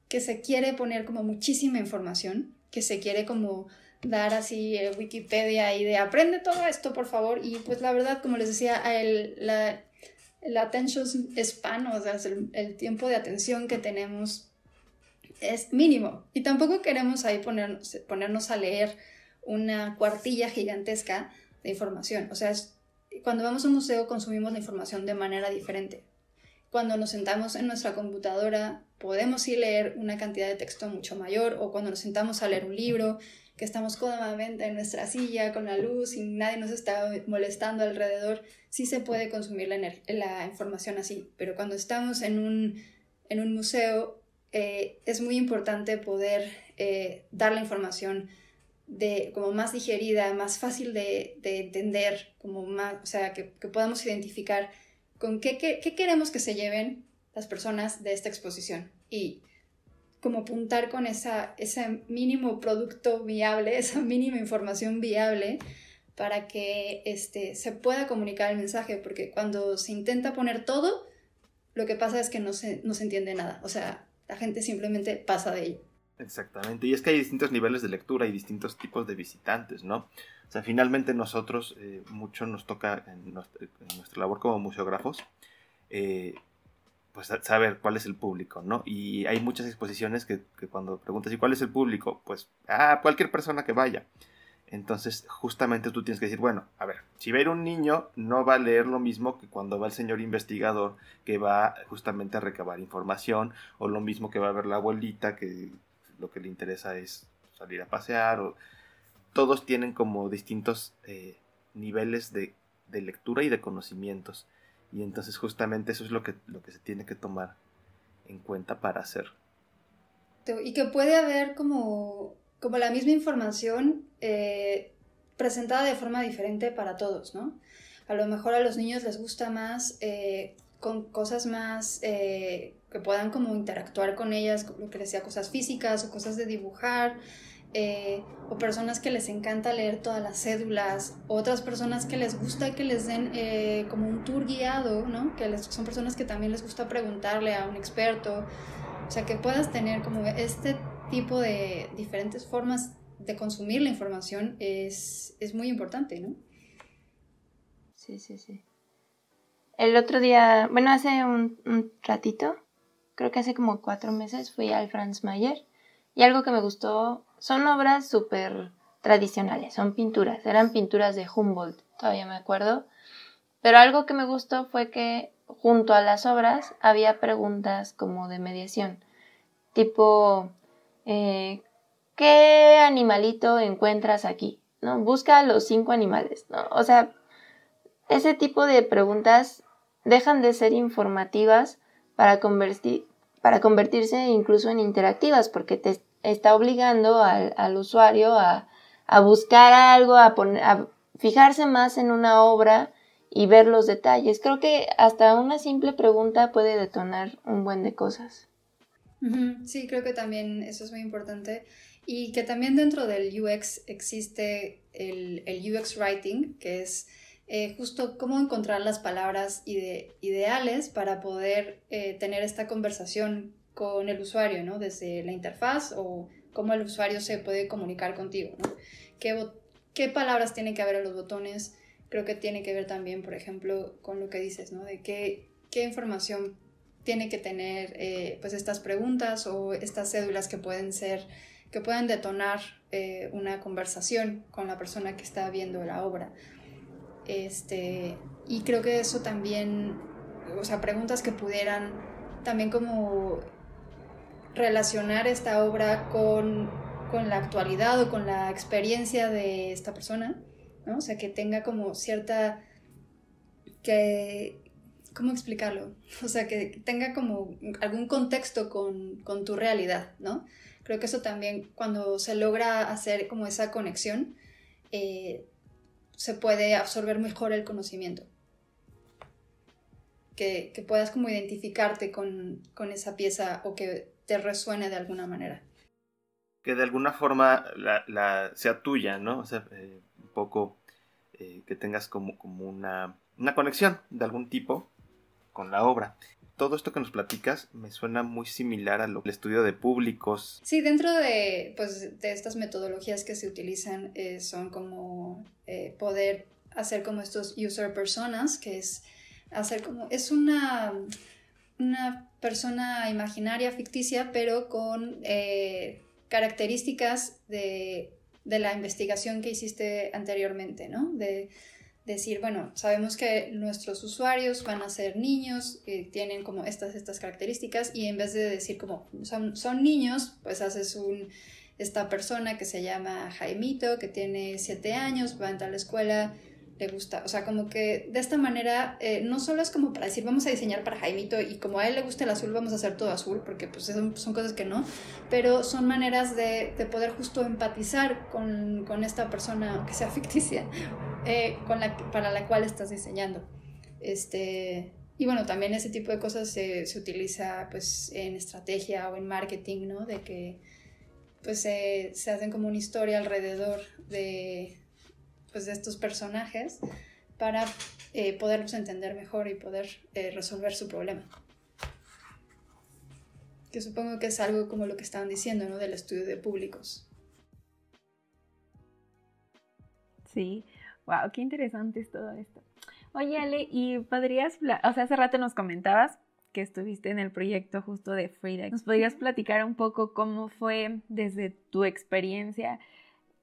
que se quiere poner como muchísima información, que se quiere como dar así el Wikipedia y de aprende todo esto, por favor. Y pues la verdad, como les decía, el, la, attention span, o sea, el, tiempo de atención que tenemos es mínimo. Y tampoco queremos ahí ponernos, ponernos a leer una cuartilla gigantesca de información. O sea, cuando vamos a un museo consumimos la información de manera diferente. Cuando nos sentamos en nuestra computadora podemos ir leer una cantidad de texto mucho mayor o cuando nos sentamos a leer un libro que estamos cómodamente en nuestra silla con la luz y nadie nos está molestando alrededor, sí se puede consumir la, la información así, pero cuando estamos en un, en un museo eh, es muy importante poder eh, dar la información de, como más digerida, más fácil de, de entender, como más, o sea, que, que podamos identificar con qué, qué, qué, queremos que se lleven las personas de esta exposición. Y como apuntar con esa, ese mínimo producto viable, esa mínima información viable para que este, se pueda comunicar el mensaje, porque cuando se intenta poner todo, lo que pasa es que no se, no se entiende nada, o sea, la gente simplemente pasa de ello. Exactamente, y es que hay distintos niveles de lectura y distintos tipos de visitantes, ¿no? O sea, finalmente nosotros, eh, mucho nos toca en, nuestra labor como museógrafos, eh, pues saber cuál es el público, ¿no? Y hay muchas exposiciones que, cuando preguntas, ¿y cuál es el público? Pues, ah, cualquier persona que vaya. Entonces, justamente tú tienes que decir, bueno, a ver, si va a ir un niño, no va a leer lo mismo que cuando va el señor investigador que va justamente a recabar información, o lo mismo que va a ver la abuelita que lo que le interesa es salir a pasear, o todos tienen como distintos eh, niveles de, de lectura y de conocimientos. Y entonces justamente eso es lo que, lo que se tiene que tomar en cuenta para hacer. Y que puede haber como, como la misma información eh, presentada de forma diferente para todos, ¿no? A lo mejor a los niños les gusta más eh, con cosas más eh, que puedan como interactuar con ellas, lo que les decía, cosas físicas o cosas de dibujar, eh, o personas que les encanta leer todas las cédulas, otras personas que les gusta que les den eh, como un tour guiado, ¿no? Que son personas que también les gusta preguntarle a un experto, o sea, que puedas tener como este tipo de diferentes formas de consumir la información es, es muy importante, ¿no? Sí, sí, sí. El otro día, bueno, hace un, un ratito, creo que hace como cuatro meses, fui al Franz Mayer y algo que me gustó son obras súper tradicionales, son pinturas, eran pinturas de Humboldt, todavía me acuerdo. Pero algo que me gustó fue que junto a las obras había preguntas como de mediación, tipo, eh, ¿qué animalito encuentras aquí? ¿No? Busca los cinco animales, ¿no? O sea, ese tipo de preguntas dejan de ser informativas para, convertir, para convertirse incluso en interactivas, porque te está obligando al, usuario a, buscar algo, a, poner, a fijarse más en una obra y ver los detalles. Creo que hasta una simple pregunta puede detonar un buen de cosas. Sí, creo que también eso es muy importante. Y que también dentro del UX existe el, UX Writing, que es eh, justo cómo encontrar las palabras ideales para poder eh, tener esta conversación con el usuario, ¿no? Desde la interfaz o cómo el usuario se puede comunicar contigo. ¿Qué, palabras tienen que haber en los botones? Creo que tiene que ver también, por ejemplo, con lo que dices, ¿no? De qué, qué información tiene que tener, eh, pues, estas preguntas o estas cédulas que pueden ser, que pueden detonar eh, una conversación con la persona que está viendo la obra. Este, y creo que eso también, o sea, preguntas que pudieran también como relacionar esta obra con, la actualidad o con la experiencia de esta persona, ¿no? O sea, que tenga como cierta... que... ¿Cómo explicarlo? O sea, que tenga como algún contexto con, tu realidad, ¿no? Creo que eso también, cuando se logra hacer como esa conexión, eh, se puede absorber mejor el conocimiento. Que, puedas como identificarte con, con, esa pieza o que te resuene de alguna manera. Que de alguna forma la, sea tuya, ¿no? O sea, eh, un poco eh, que tengas como, como una, una conexión de algún tipo con la obra todo esto que nos platicas me suena muy similar al estudio de públicos. Sí, dentro de, pues, de estas metodologías que se utilizan eh, son como poder hacer como estos user personas, que es hacer como, es una, una persona imaginaria, ficticia, pero con eh, características de, la investigación que hiciste anteriormente, ¿no? De decir, bueno, sabemos que nuestros usuarios van a ser niños, que tienen como estas, estas características, y en vez de decir como son, son niños, pues haces un, esta persona que se llama Jaimito, que tiene siete años, va a entrar a la escuela, le gusta. O sea, como que de esta manera eh, no solo es como para decir vamos a diseñar para Jaimito y como a él le gusta el azul vamos a hacer todo azul, porque pues son, son cosas que no, pero son maneras de, de poder justo empatizar con, con, esta persona, que sea ficticia, eh, con la, para la cual estás diseñando. Este, y bueno, también ese tipo de cosas se, se utiliza pues en estrategia o en marketing, ¿no? De que pues se hacen como una historia alrededor de, pues, de estos personajes para eh, poderlos entender mejor y poder eh, resolver su problema. Que supongo que es algo como lo que estaban diciendo, ¿no? Del estudio de públicos. Sí, wow, qué interesante es todo esto. Oye, Ale, ¿y podrías, o sea, hace rato nos comentabas que estuviste en el proyecto justo de Frida. ¿Nos podrías platicar un poco cómo fue desde tu experiencia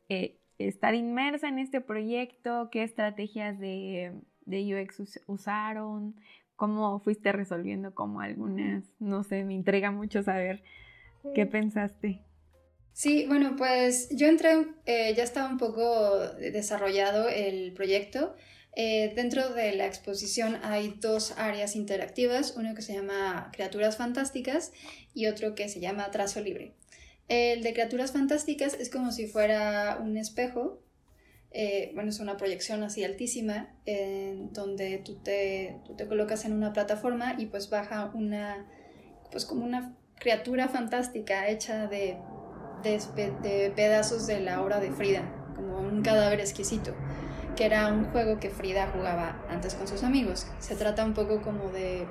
eh, estar inmersa en este proyecto, qué estrategias de, UX usaron, cómo fuiste resolviendo como algunas, no sé, me entrega mucho saber qué pensaste. Sí, bueno, pues yo entré, eh, ya estaba un poco desarrollado el proyecto. Eh, dentro de la exposición hay dos áreas interactivas, uno que se llama Criaturas Fantásticas y otro que se llama Trazo Libre. El de Criaturas Fantásticas es como si fuera un espejo, eh, bueno, es una proyección así altísima, donde tú te, tú te colocas en una plataforma y pues baja una, pues como una criatura fantástica hecha de, de, de pedazos de la obra de Frida, como un cadáver exquisito que era un juego que Frida jugaba antes con sus amigos. Se trata un poco como de,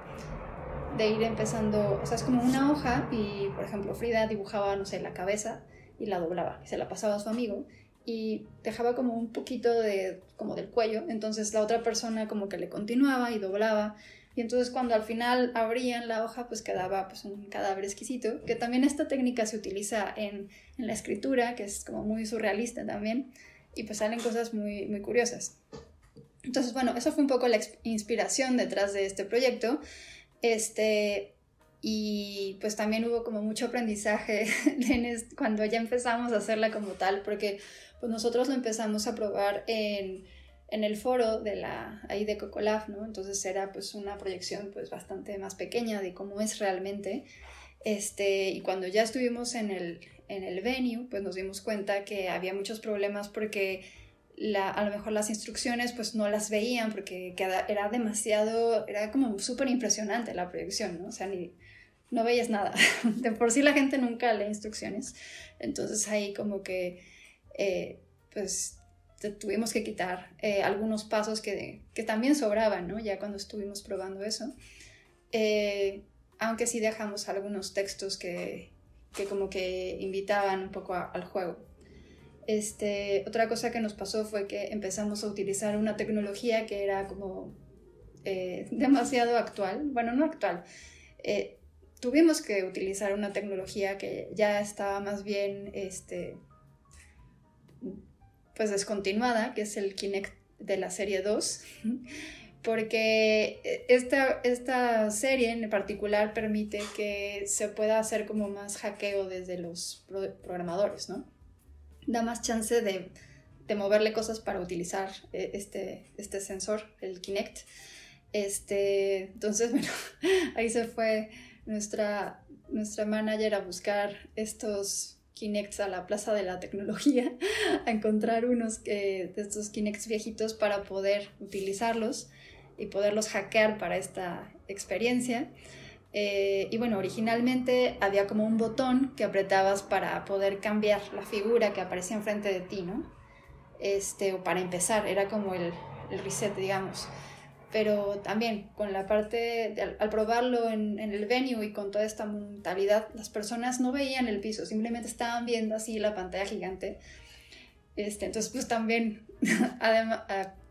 de ir empezando, o sea, es como una hoja y, por ejemplo, Frida dibujaba, no sé, la cabeza y la doblaba, y se la pasaba a su amigo y dejaba como un poquito de, como del cuello, entonces la otra persona como que le continuaba y doblaba. Y entonces cuando al final abrían la hoja, pues quedaba pues, un cadáver exquisito, que también esta técnica se utiliza en, en la escritura, que es como muy surrealista también, y pues salen cosas muy, muy curiosas. Entonces, bueno, eso fue un poco la inspiración detrás de este proyecto. Este, y pues también hubo como mucho aprendizaje cuando ya empezamos a hacerla como tal, porque pues nosotros lo empezamos a probar en, en el foro de la ahí de Cocolaf, ¿no? Entonces era pues una proyección pues bastante más pequeña de cómo es realmente. Este, y cuando ya estuvimos en el, en el venue, pues nos dimos cuenta que había muchos problemas porque la, a lo mejor las instrucciones pues no las veían porque era demasiado, era como súper impresionante la proyección, ¿no? O sea, ni, no veías nada. De por sí la gente nunca lee instrucciones. Entonces ahí como que eh, pues tuvimos que quitar eh, algunos pasos que, que, también sobraban, ¿no? Ya cuando estuvimos probando eso. Eh, aunque sí dejamos algunos textos que, que como que invitaban un poco al juego. Este, otra cosa que nos pasó fue que empezamos a utilizar una tecnología que era como eh, demasiado actual, bueno, no actual, eh, tuvimos que utilizar una tecnología que ya estaba más bien, este, pues descontinuada, que es el Kinect de la serie 2, porque esta, esta serie en particular permite que se pueda hacer como más hackeo desde los programadores, ¿no? Da más chance de, de moverle cosas para utilizar eh, este, este sensor, el Kinect. Este, entonces, bueno, ahí se fue nuestra, nuestra manager a buscar estos Kinects a la Plaza de la Tecnología, a encontrar unos de estos Kinects viejitos para poder utilizarlos y poderlos hackear para esta experiencia. Eh, y bueno, originalmente había como un botón que apretabas para poder cambiar la figura que aparecía enfrente de ti, ¿no? Este, o para empezar, era como el, el reset, digamos. Pero también con la parte, al, probarlo en, en, el venue y con toda esta mentalidad, las personas no veían el piso, simplemente estaban viendo así la pantalla gigante. Este, entonces, pues también, además,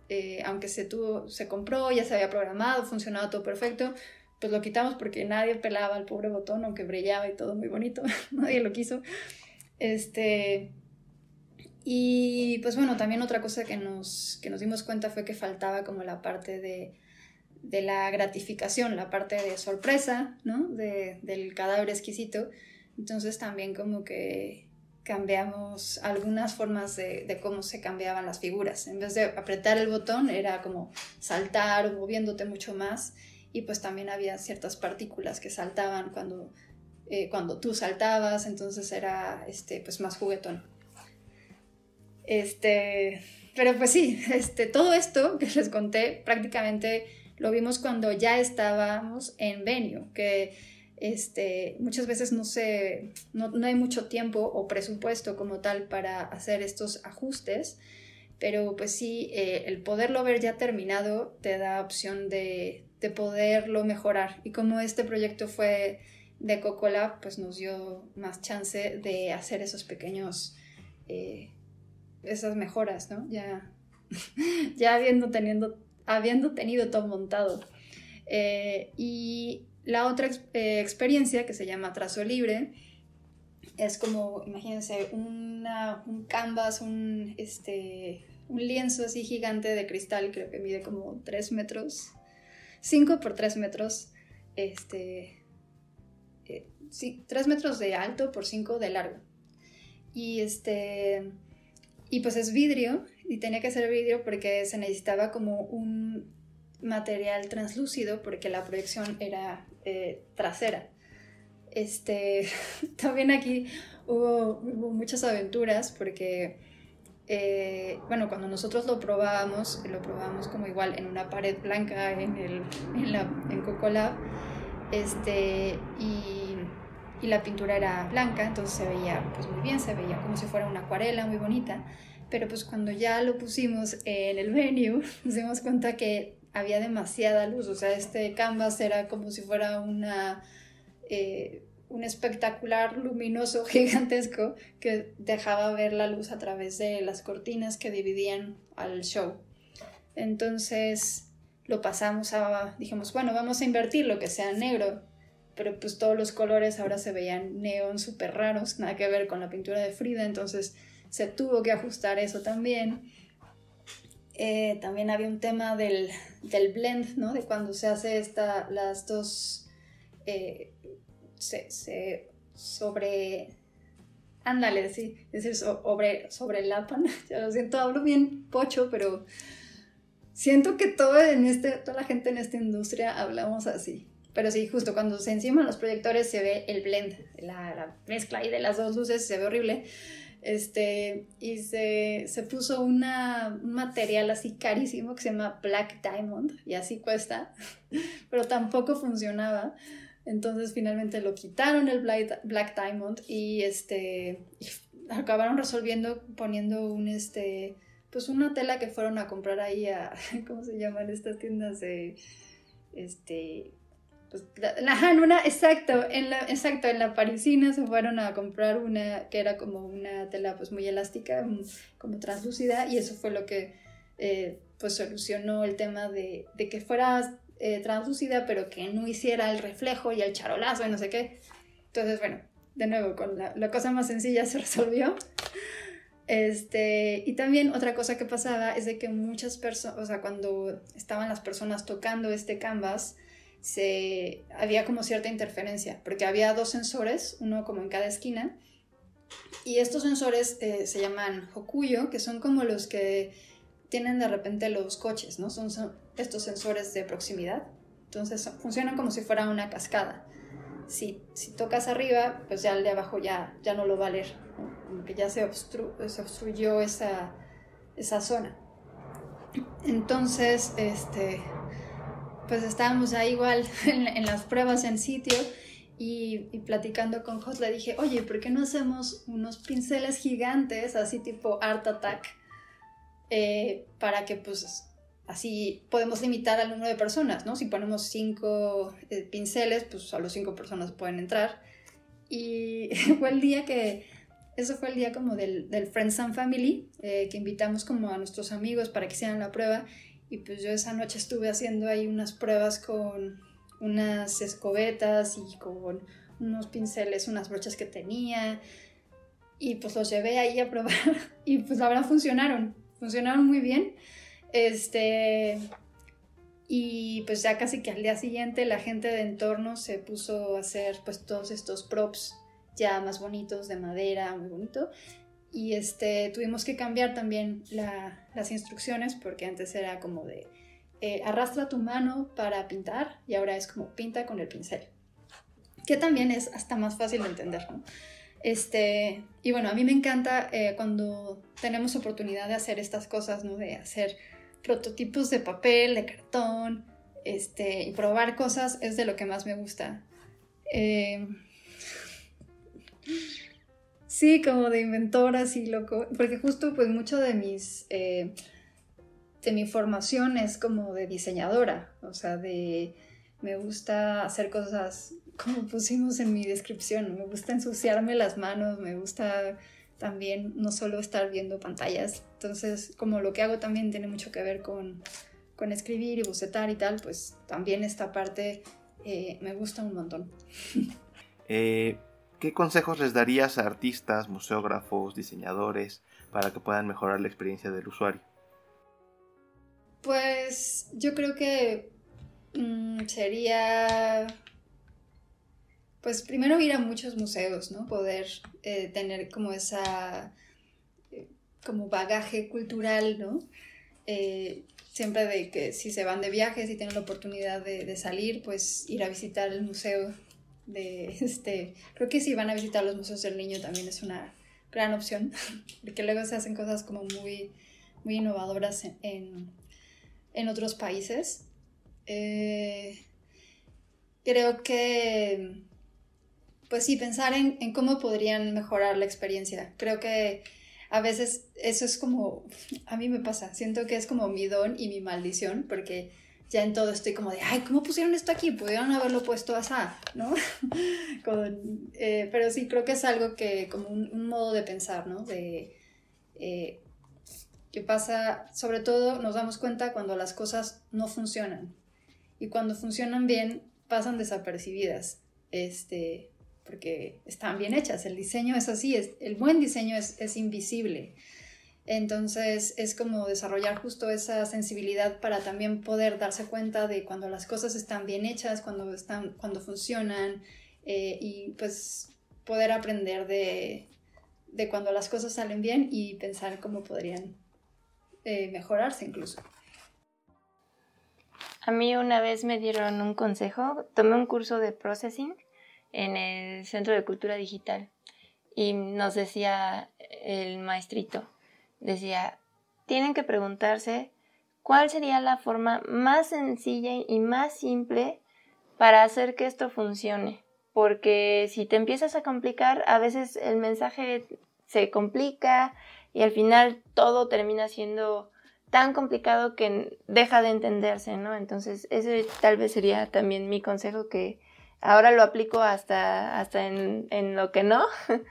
eh, aunque se, tuvo, se compró, ya se había programado, funcionaba todo perfecto, pues lo quitamos porque nadie pelaba el pobre botón, aunque brillaba y todo muy bonito, nadie lo quiso. Este, y pues bueno, también otra cosa que nos, que nos dimos cuenta fue que faltaba como la parte de, de la gratificación, la parte de sorpresa, ¿no? De, del cadáver exquisito. Entonces también como que cambiamos algunas formas de, cómo se cambiaban las figuras. En vez de apretar el botón era como saltar moviéndote mucho más y pues también había ciertas partículas que saltaban cuando, eh, cuando tú saltabas, entonces era este, pues más juguetón. Este, pero pues sí, este, todo esto que les conté prácticamente lo vimos cuando ya estábamos en Venue, que este, muchas veces no, se, no, hay mucho tiempo o presupuesto como tal para hacer estos ajustes, pero pues sí, eh, el poderlo ver ya terminado te da opción de, de, poderlo mejorar. Y como este proyecto fue de Cocolab, pues nos dio más chance de hacer esos pequeños, eh, esas mejoras, ¿no? Ya, ya habiendo, teniendo, habiendo tenido todo montado. Eh, y la otra eh, experiencia, que se llama trazo libre, es como, imagínense, un canvas, un, este, un lienzo así gigante de cristal, creo que mide como 3 metros, 5 por 3 metros, este, eh, sí, 3 metros de alto por 5 de largo. Y este, y pues es vidrio, y tenía que ser vidrio porque se necesitaba como un material translúcido porque la proyección era eh, trasera. Este, también aquí hubo, muchas aventuras porque, eh, bueno, cuando nosotros lo probábamos, lo probábamos como igual en una pared blanca en, el, en, la, en Cocolab, este, y, la pintura era blanca, entonces se veía pues muy bien, se veía como si fuera una acuarela muy bonita, pero pues cuando ya lo pusimos en el menú, nos dimos cuenta que había demasiada luz, o sea, este canvas era como si fuera una... Eh, un espectacular luminoso gigantesco que dejaba ver la luz a través de las cortinas que dividían al show. Entonces lo pasamos a, dijimos, bueno, vamos a invertir lo que sea negro, pero pues todos los colores ahora se veían neón súper raros, nada que ver con la pintura de Frida, entonces se tuvo que ajustar eso también. Eh, también había un tema del, del, blend, ¿no? De cuando se hace esta, las dos eh, se, se sobre... Ándale, sí, decir, sobre, sobre lapan. Ya lo siento, hablo bien pocho, pero siento que todo en este, toda la gente en esta industria hablamos así. Pero sí, justo cuando se enciman los proyectores se ve el blend, la, la mezcla ahí de las dos luces, se ve horrible. Este, y se, se puso una, un material así carísimo que se llama Black Diamond, y así cuesta, pero tampoco funcionaba. Entonces finalmente lo quitaron el Black, Diamond y este acabaron resolviendo poniendo un este pues una tela que fueron a comprar ahí a ¿cómo se llaman estas tiendas de este pues en una exacto en la exacto en la parisina se fueron a comprar una que era como una tela pues muy elástica como translúcida y eso fue lo que eh, pues solucionó el tema de, de que fuera eh, translúcida, pero que no hiciera el reflejo y el charolazo y no sé qué. Entonces, bueno, de nuevo, con la, cosa más sencilla se resolvió. Este, y también otra cosa que pasaba es de que muchas personas, o sea, cuando estaban las personas tocando este canvas, se, había como cierta interferencia, porque había dos sensores, uno como en cada esquina, y estos sensores eh, se llaman Hokuyo, que son como los que tienen de repente los coches, ¿no? Son, estos sensores de proximidad. Entonces funcionan como si fuera una cascada. Si, si tocas arriba, pues ya el de abajo ya, ya no lo va a leer, como que ya se, obstruyó esa, esa zona. Entonces, este, pues estábamos ahí igual en, las pruebas en sitio y, y, platicando con Jos le dije, oye, ¿por qué no hacemos unos pinceles gigantes, así tipo Art Attack? Eh, para que pues así podemos limitar al número de personas, ¿no? Si ponemos cinco eh, pinceles, pues solo cinco personas pueden entrar. Y fue el día que, eso fue el día como del, del Friends and Family, eh, que invitamos como a nuestros amigos para que hicieran la prueba. Y pues yo esa noche estuve haciendo ahí unas pruebas con unas escobetas y con unos pinceles, unas brochas que tenía. Y pues los llevé ahí a probar y pues la verdad funcionaron funcionaron muy bien. Este, y pues ya casi que al día siguiente la gente de entorno se puso a hacer pues todos estos props ya más bonitos de madera, muy bonito. Y este, tuvimos que cambiar también las instrucciones porque antes era como de eh, arrastra tu mano para pintar y ahora es como pinta con el pincel. Que también es hasta más fácil de entender. Este, y bueno, a mí me encanta eh, cuando tenemos oportunidad de hacer estas cosas, ¿no? De hacer prototipos de papel, de cartón, este, y probar cosas es de lo que más me gusta. Eh, sí, como de inventora, así loco, porque justo pues mucho de mis... Eh, de mi formación es como de diseñadora, o sea, de me gusta hacer cosas como pusimos en mi descripción, me gusta ensuciarme las manos, me gusta también no solo estar viendo pantallas. Entonces, como lo que hago también tiene mucho que ver con, con escribir y bocetar y tal, pues también esta parte eh, me gusta un montón. Eh, ¿Qué consejos les darías a artistas, museógrafos, diseñadores para que puedan mejorar la experiencia del usuario? Pues yo creo que mm, sería pues primero ir a muchos museos, ¿no? Poder eh, tener como esa, como bagaje cultural, ¿no? Eh, siempre de que si se van de viaje, si tienen la oportunidad de, salir, pues ir a visitar el museo de este, creo que si van a visitar los museos del niño también es una gran opción, porque luego se hacen cosas como muy, muy innovadoras en, en, otros países. Eh, creo que, pues sí, pensar en, en cómo podrían mejorar la experiencia. Creo que a veces eso es como, a mí me pasa, siento que es como mi don y mi maldición, porque ya en todo estoy como de, ay, ¿cómo pusieron esto aquí? Pudieron haberlo puesto así, ¿no? Eh, pero sí, creo que es algo que, como un, modo de pensar, ¿no? De, eh, que pasa, sobre todo nos damos cuenta cuando las cosas no funcionan. Y cuando funcionan bien, pasan desapercibidas. Este, porque están bien hechas. El diseño es así, es, el buen diseño es, invisible. Entonces es como desarrollar justo esa sensibilidad para también poder darse cuenta de cuando las cosas están bien hechas, cuando, están, cuando funcionan eh, y pues poder aprender de, cuando las cosas salen bien y pensar cómo podrían eh, mejorarse incluso. A mí una vez me dieron un consejo, tomé un curso de processing en el Centro de Cultura Digital y nos decía el maestrito, decía, tienen que preguntarse cuál sería la forma más sencilla y más simple para hacer que esto funcione. Porque si te empiezas a complicar, a veces el mensaje se complica y al final todo termina siendo tan complicado que deja de entenderse, ¿no? Entonces, ese tal vez sería también mi consejo que ahora lo aplico hasta, hasta en, lo que no.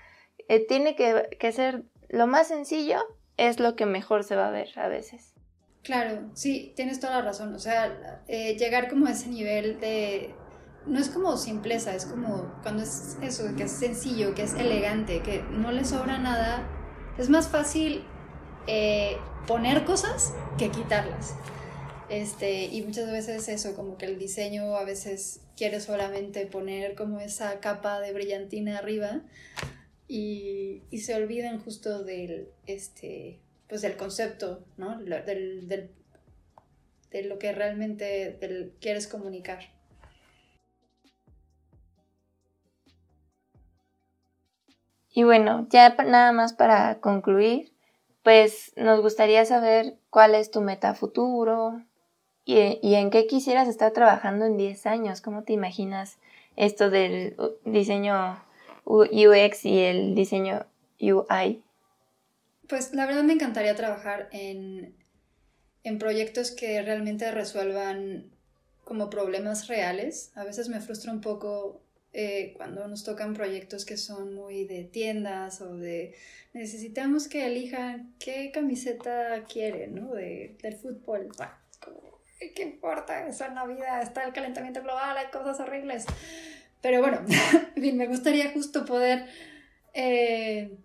Eh, tiene que, ser lo más sencillo, es lo que mejor se va a ver a veces. Claro, sí, tienes toda la razón. O sea, eh, llegar como a ese nivel de... No es como simpleza, es como cuando es eso, que es sencillo, que es elegante, que no le sobra nada. Es más fácil eh, poner cosas que quitarlas. Este, y muchas veces eso, como que el diseño a veces quiere solamente poner como esa capa de brillantina arriba y, se olvidan justo del, este, pues del concepto, ¿no? Del, de lo que realmente quieres comunicar. Y bueno, ya nada más para concluir, pues nos gustaría saber cuál es tu meta futuro, ¿Y, en qué quisieras estar trabajando en 10 años? ¿Cómo te imaginas esto del diseño UX y el diseño UI? Pues la verdad me encantaría trabajar en, en proyectos que realmente resuelvan como problemas reales. A veces me frustra un poco eh, cuando nos tocan proyectos que son muy de tiendas o de necesitamos que elijan qué camiseta quieren, ¿no? De, del fútbol. ¿Qué importa? Eso en la vida, está el calentamiento global, hay cosas horribles. Pero bueno, me gustaría justo poder, eh,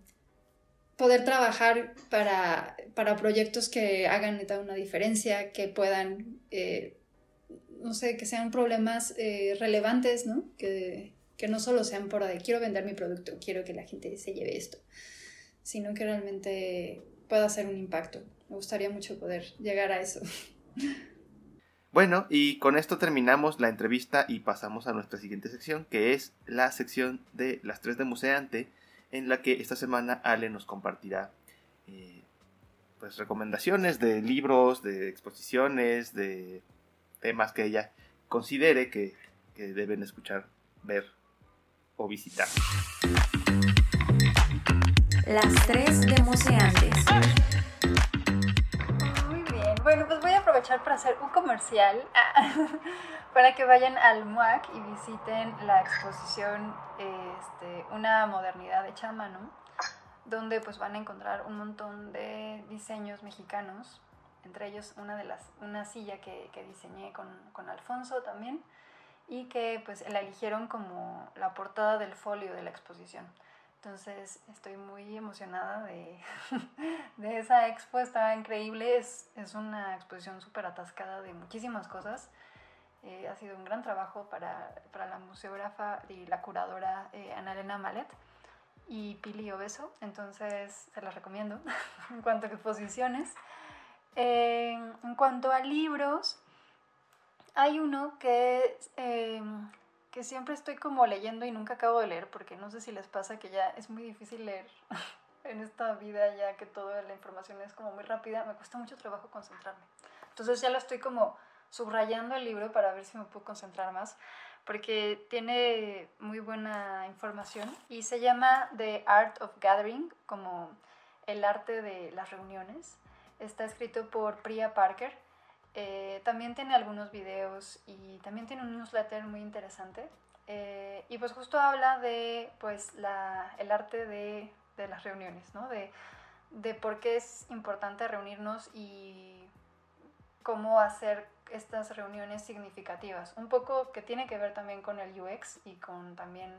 poder trabajar para, para, proyectos que hagan una diferencia, que puedan, eh, no sé, que sean problemas eh, relevantes, ¿no? Que, que no solo sean por de quiero vender mi producto, quiero que la gente se lleve esto, sino que realmente pueda hacer un impacto. Me gustaría mucho poder llegar a eso. Bueno, y con esto terminamos la entrevista y pasamos a nuestra siguiente sección, que es la sección de las tres de Museante, en la que esta semana Ale nos compartirá eh, pues recomendaciones de libros, de exposiciones, de temas que ella considere que, que deben escuchar, ver o visitar. Las tres de Museantes. Bueno, pues voy a aprovechar para hacer un comercial para que vayan al MUAC y visiten la exposición este, Una modernidad hecha a mano, donde pues van a encontrar un montón de diseños mexicanos, entre ellos una, de las, una silla que, que diseñé con, con Alfonso también y que pues la eligieron como la portada del folio de la exposición. Entonces estoy muy emocionada de, de esa expo, está increíble, es, es una exposición súper atascada de muchísimas cosas. Eh, ha sido un gran trabajo para, para, la museógrafa y la curadora eh, Ana Elena Malet. y Pili Obeso, entonces se las recomiendo en cuanto a exposiciones. en cuanto a libros, hay uno que, em, que siempre estoy como leyendo y nunca acabo de leer, porque no sé si les pasa que ya es muy difícil leer en esta vida, ya que toda la información es como muy rápida, me cuesta mucho trabajo concentrarme. Entonces ya lo estoy como subrayando el libro para ver si me puedo concentrar más porque tiene muy buena información y se llama The Art of Gathering, como el arte de las reuniones. Está escrito por Priya Parker. Eh, también tiene algunos videos y también tiene un newsletter muy interesante. Eh, y pues justo habla de pues la, el arte de, de las reuniones, ¿no? de, de por qué es importante reunirnos y cómo hacer estas reuniones significativas. Un poco que tiene que ver también con el UX y con también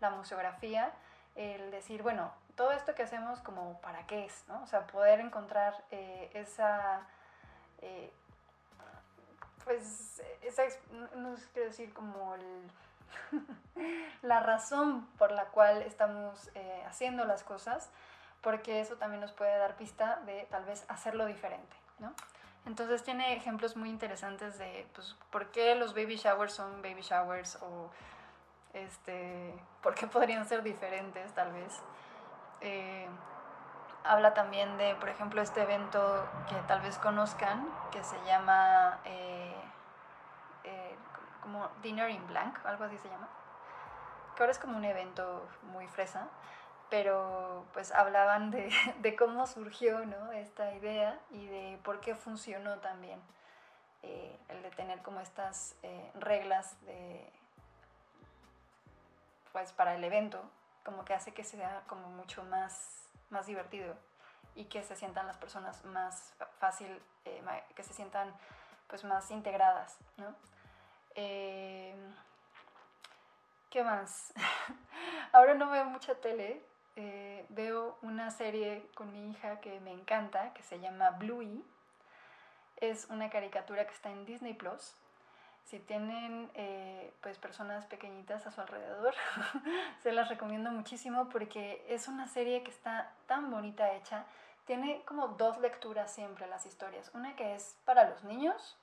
la museografía, el decir, bueno, todo esto que hacemos como para qué es, ¿no? O sea, poder encontrar eh, esa, pues, esa, no sé qué decir, como el, la razón por la cual estamos eh, haciendo las cosas, porque eso también nos puede dar pista de tal vez hacerlo diferente, ¿no? Entonces tiene ejemplos muy interesantes de pues, por qué los baby showers son baby showers o este, por qué podrían ser diferentes tal vez. Eh, habla también de, por ejemplo, este evento que tal vez conozcan, que se llama eh, como Dinner in Blank, algo así se llama, que ahora es como un evento muy fresa pero pues hablaban de, cómo surgió ¿no? esta idea y de por qué funcionó también eh, el de tener como estas eh, reglas de, pues para el evento, como que hace que sea como mucho más, más divertido y que se sientan las personas más fácil, eh, que se sientan pues más integradas, ¿no? ¿Qué más? Ahora no veo mucha tele, eh, veo una serie con mi hija que me encanta, que se llama Bluey. Es una caricatura que está en Disney Plus. Si tienen eh, pues personas pequeñitas a su alrededor, se las recomiendo muchísimo porque es una serie que está tan bonita hecha. Tiene como dos lecturas siempre las historias. Una que es para los niños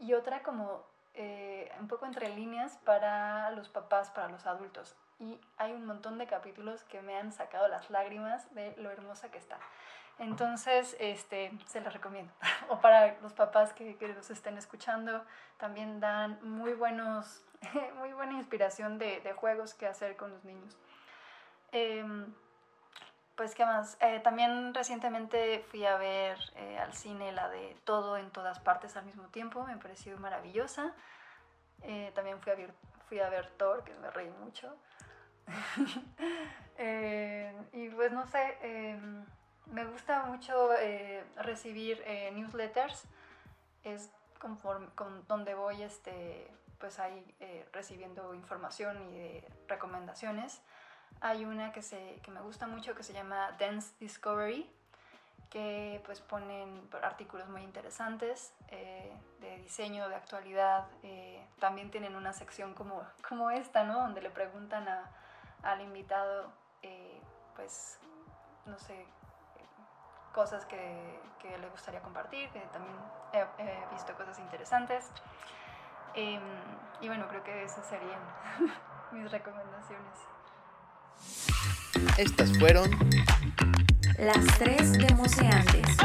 y otra como eh, un poco entre líneas para los papás, para los adultos y hay un montón de capítulos que me han sacado las lágrimas de lo hermosa que está. Entonces, este, se los recomiendo. o para los papás que, que los estén escuchando, también dan muy, buenos, muy buena inspiración de, de, juegos que hacer con los niños. Em, pues, ¿qué más? Eh, también recientemente fui a ver eh, al cine la de Todo en todas partes al mismo tiempo, me pareció maravillosa. Eh, también fui a, ver, fui a ver Thor, que me reí mucho. Eh, y pues no sé, em, me gusta mucho recibir newsletters, es conforme, con donde voy este, pues ahí recibiendo información y recomendaciones. Hay una que, se, que me gusta mucho que se llama Dance Discovery, que pues ponen artículos muy interesantes de diseño, de actualidad. también tienen una sección como, como esta, ¿no? Donde le preguntan al invitado, eh, pues, no sé, cosas que, que, le gustaría compartir, que también he, visto cosas interesantes. Em, y bueno, creo que esas serían mis recomendaciones. Estas fueron las tres demoseantes.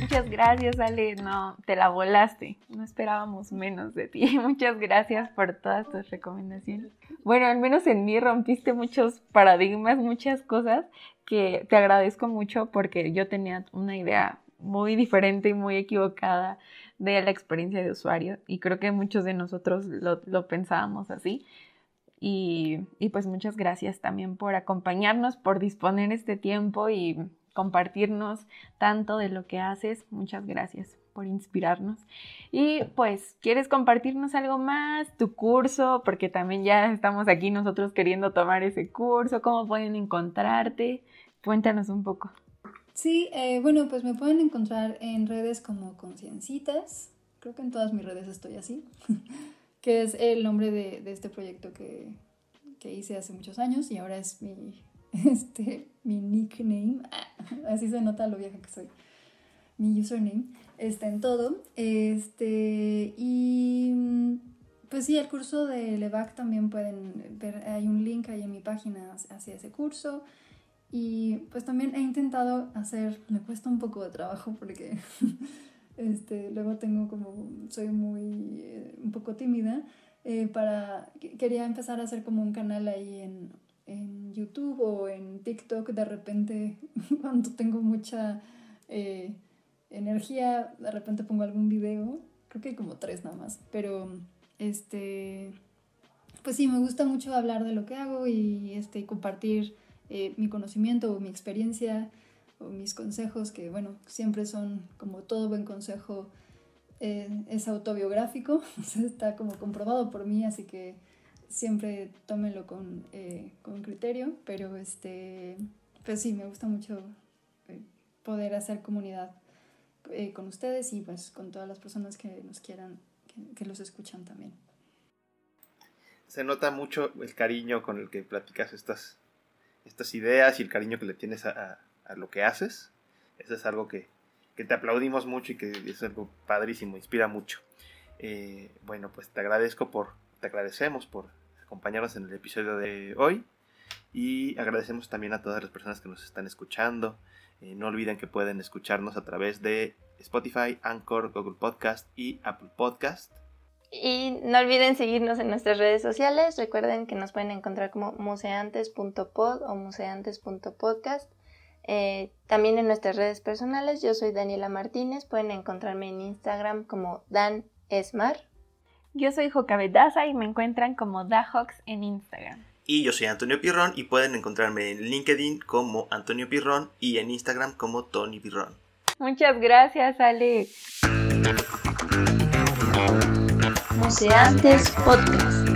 Muchas gracias, Ale. No, te la volaste. No esperábamos menos de ti. Muchas gracias por todas tus recomendaciones. Bueno, al menos en mí rompiste muchos paradigmas, muchas cosas que te agradezco mucho porque yo tenía una idea muy diferente y muy equivocada de la experiencia de usuario y creo que muchos de nosotros lo, lo pensábamos así. Y, pues muchas gracias también por acompañarnos, por disponer este tiempo y compartirnos tanto de lo que haces. Muchas gracias por inspirarnos. Y pues, ¿quieres compartirnos algo más? Tu curso, porque también ya estamos aquí nosotros queriendo tomar ese curso. ¿Cómo pueden encontrarte? Cuéntanos un poco. Sí, eh, bueno, pues me pueden encontrar en redes como Conciencitas. Creo que en todas mis redes estoy así. que es el nombre de, de este proyecto que, que hice hace muchos años y ahora es mi, este, mi nickname. Así se nota lo vieja que soy. Mi username está en todo. Este, y pues sí, el curso de LEVAC también pueden ver, hay un link ahí en mi página hacia ese curso. Y pues también he intentado hacer, me cuesta un poco de trabajo porque este, luego tengo como, soy muy, eh, un poco tímida, eh, para, quería empezar a hacer como un canal ahí en, en YouTube o en TikTok de repente cuando tengo mucha eh, energía, de repente pongo algún video, creo que hay como tres nada más, pero este, pues sí, me gusta mucho hablar de lo que hago y este, compartir eh, mi conocimiento o mi experiencia o mis consejos, que bueno, siempre son como todo buen consejo, eh, es autobiográfico, está como comprobado por mí, así que siempre tómenlo con, eh, con criterio, pero este, pues sí, me gusta mucho poder hacer comunidad con ustedes y pues con todas las personas que nos quieran, que, que los escuchan también. Se nota mucho el cariño con el que platicas estas, estas ideas y el cariño que le tienes a, lo que haces. Eso es algo que, te aplaudimos mucho y que es algo padrísimo, inspira mucho. Eh, bueno, pues te agradezco por, te agradecemos por acompañarnos en el episodio de hoy y agradecemos también a todas las personas que nos están escuchando. Eh, no olviden que pueden escucharnos a través de Spotify, Anchor, Google Podcast y Apple Podcast. Y no olviden seguirnos en nuestras redes sociales. Recuerden que nos pueden encontrar como museantes.pod o museantes.podcast. Eh, también en nuestras redes personales, yo soy Daniela Martínez. Pueden encontrarme en Instagram como Dan Esmar. Yo soy Jocabedaza y me encuentran como Dahox en Instagram. Y yo soy Antonio Pirrón y pueden encontrarme en LinkedIn como Antonio Pirrón y en Instagram como Tony Pirrón. Muchas gracias, Ale. Museantes Podcast.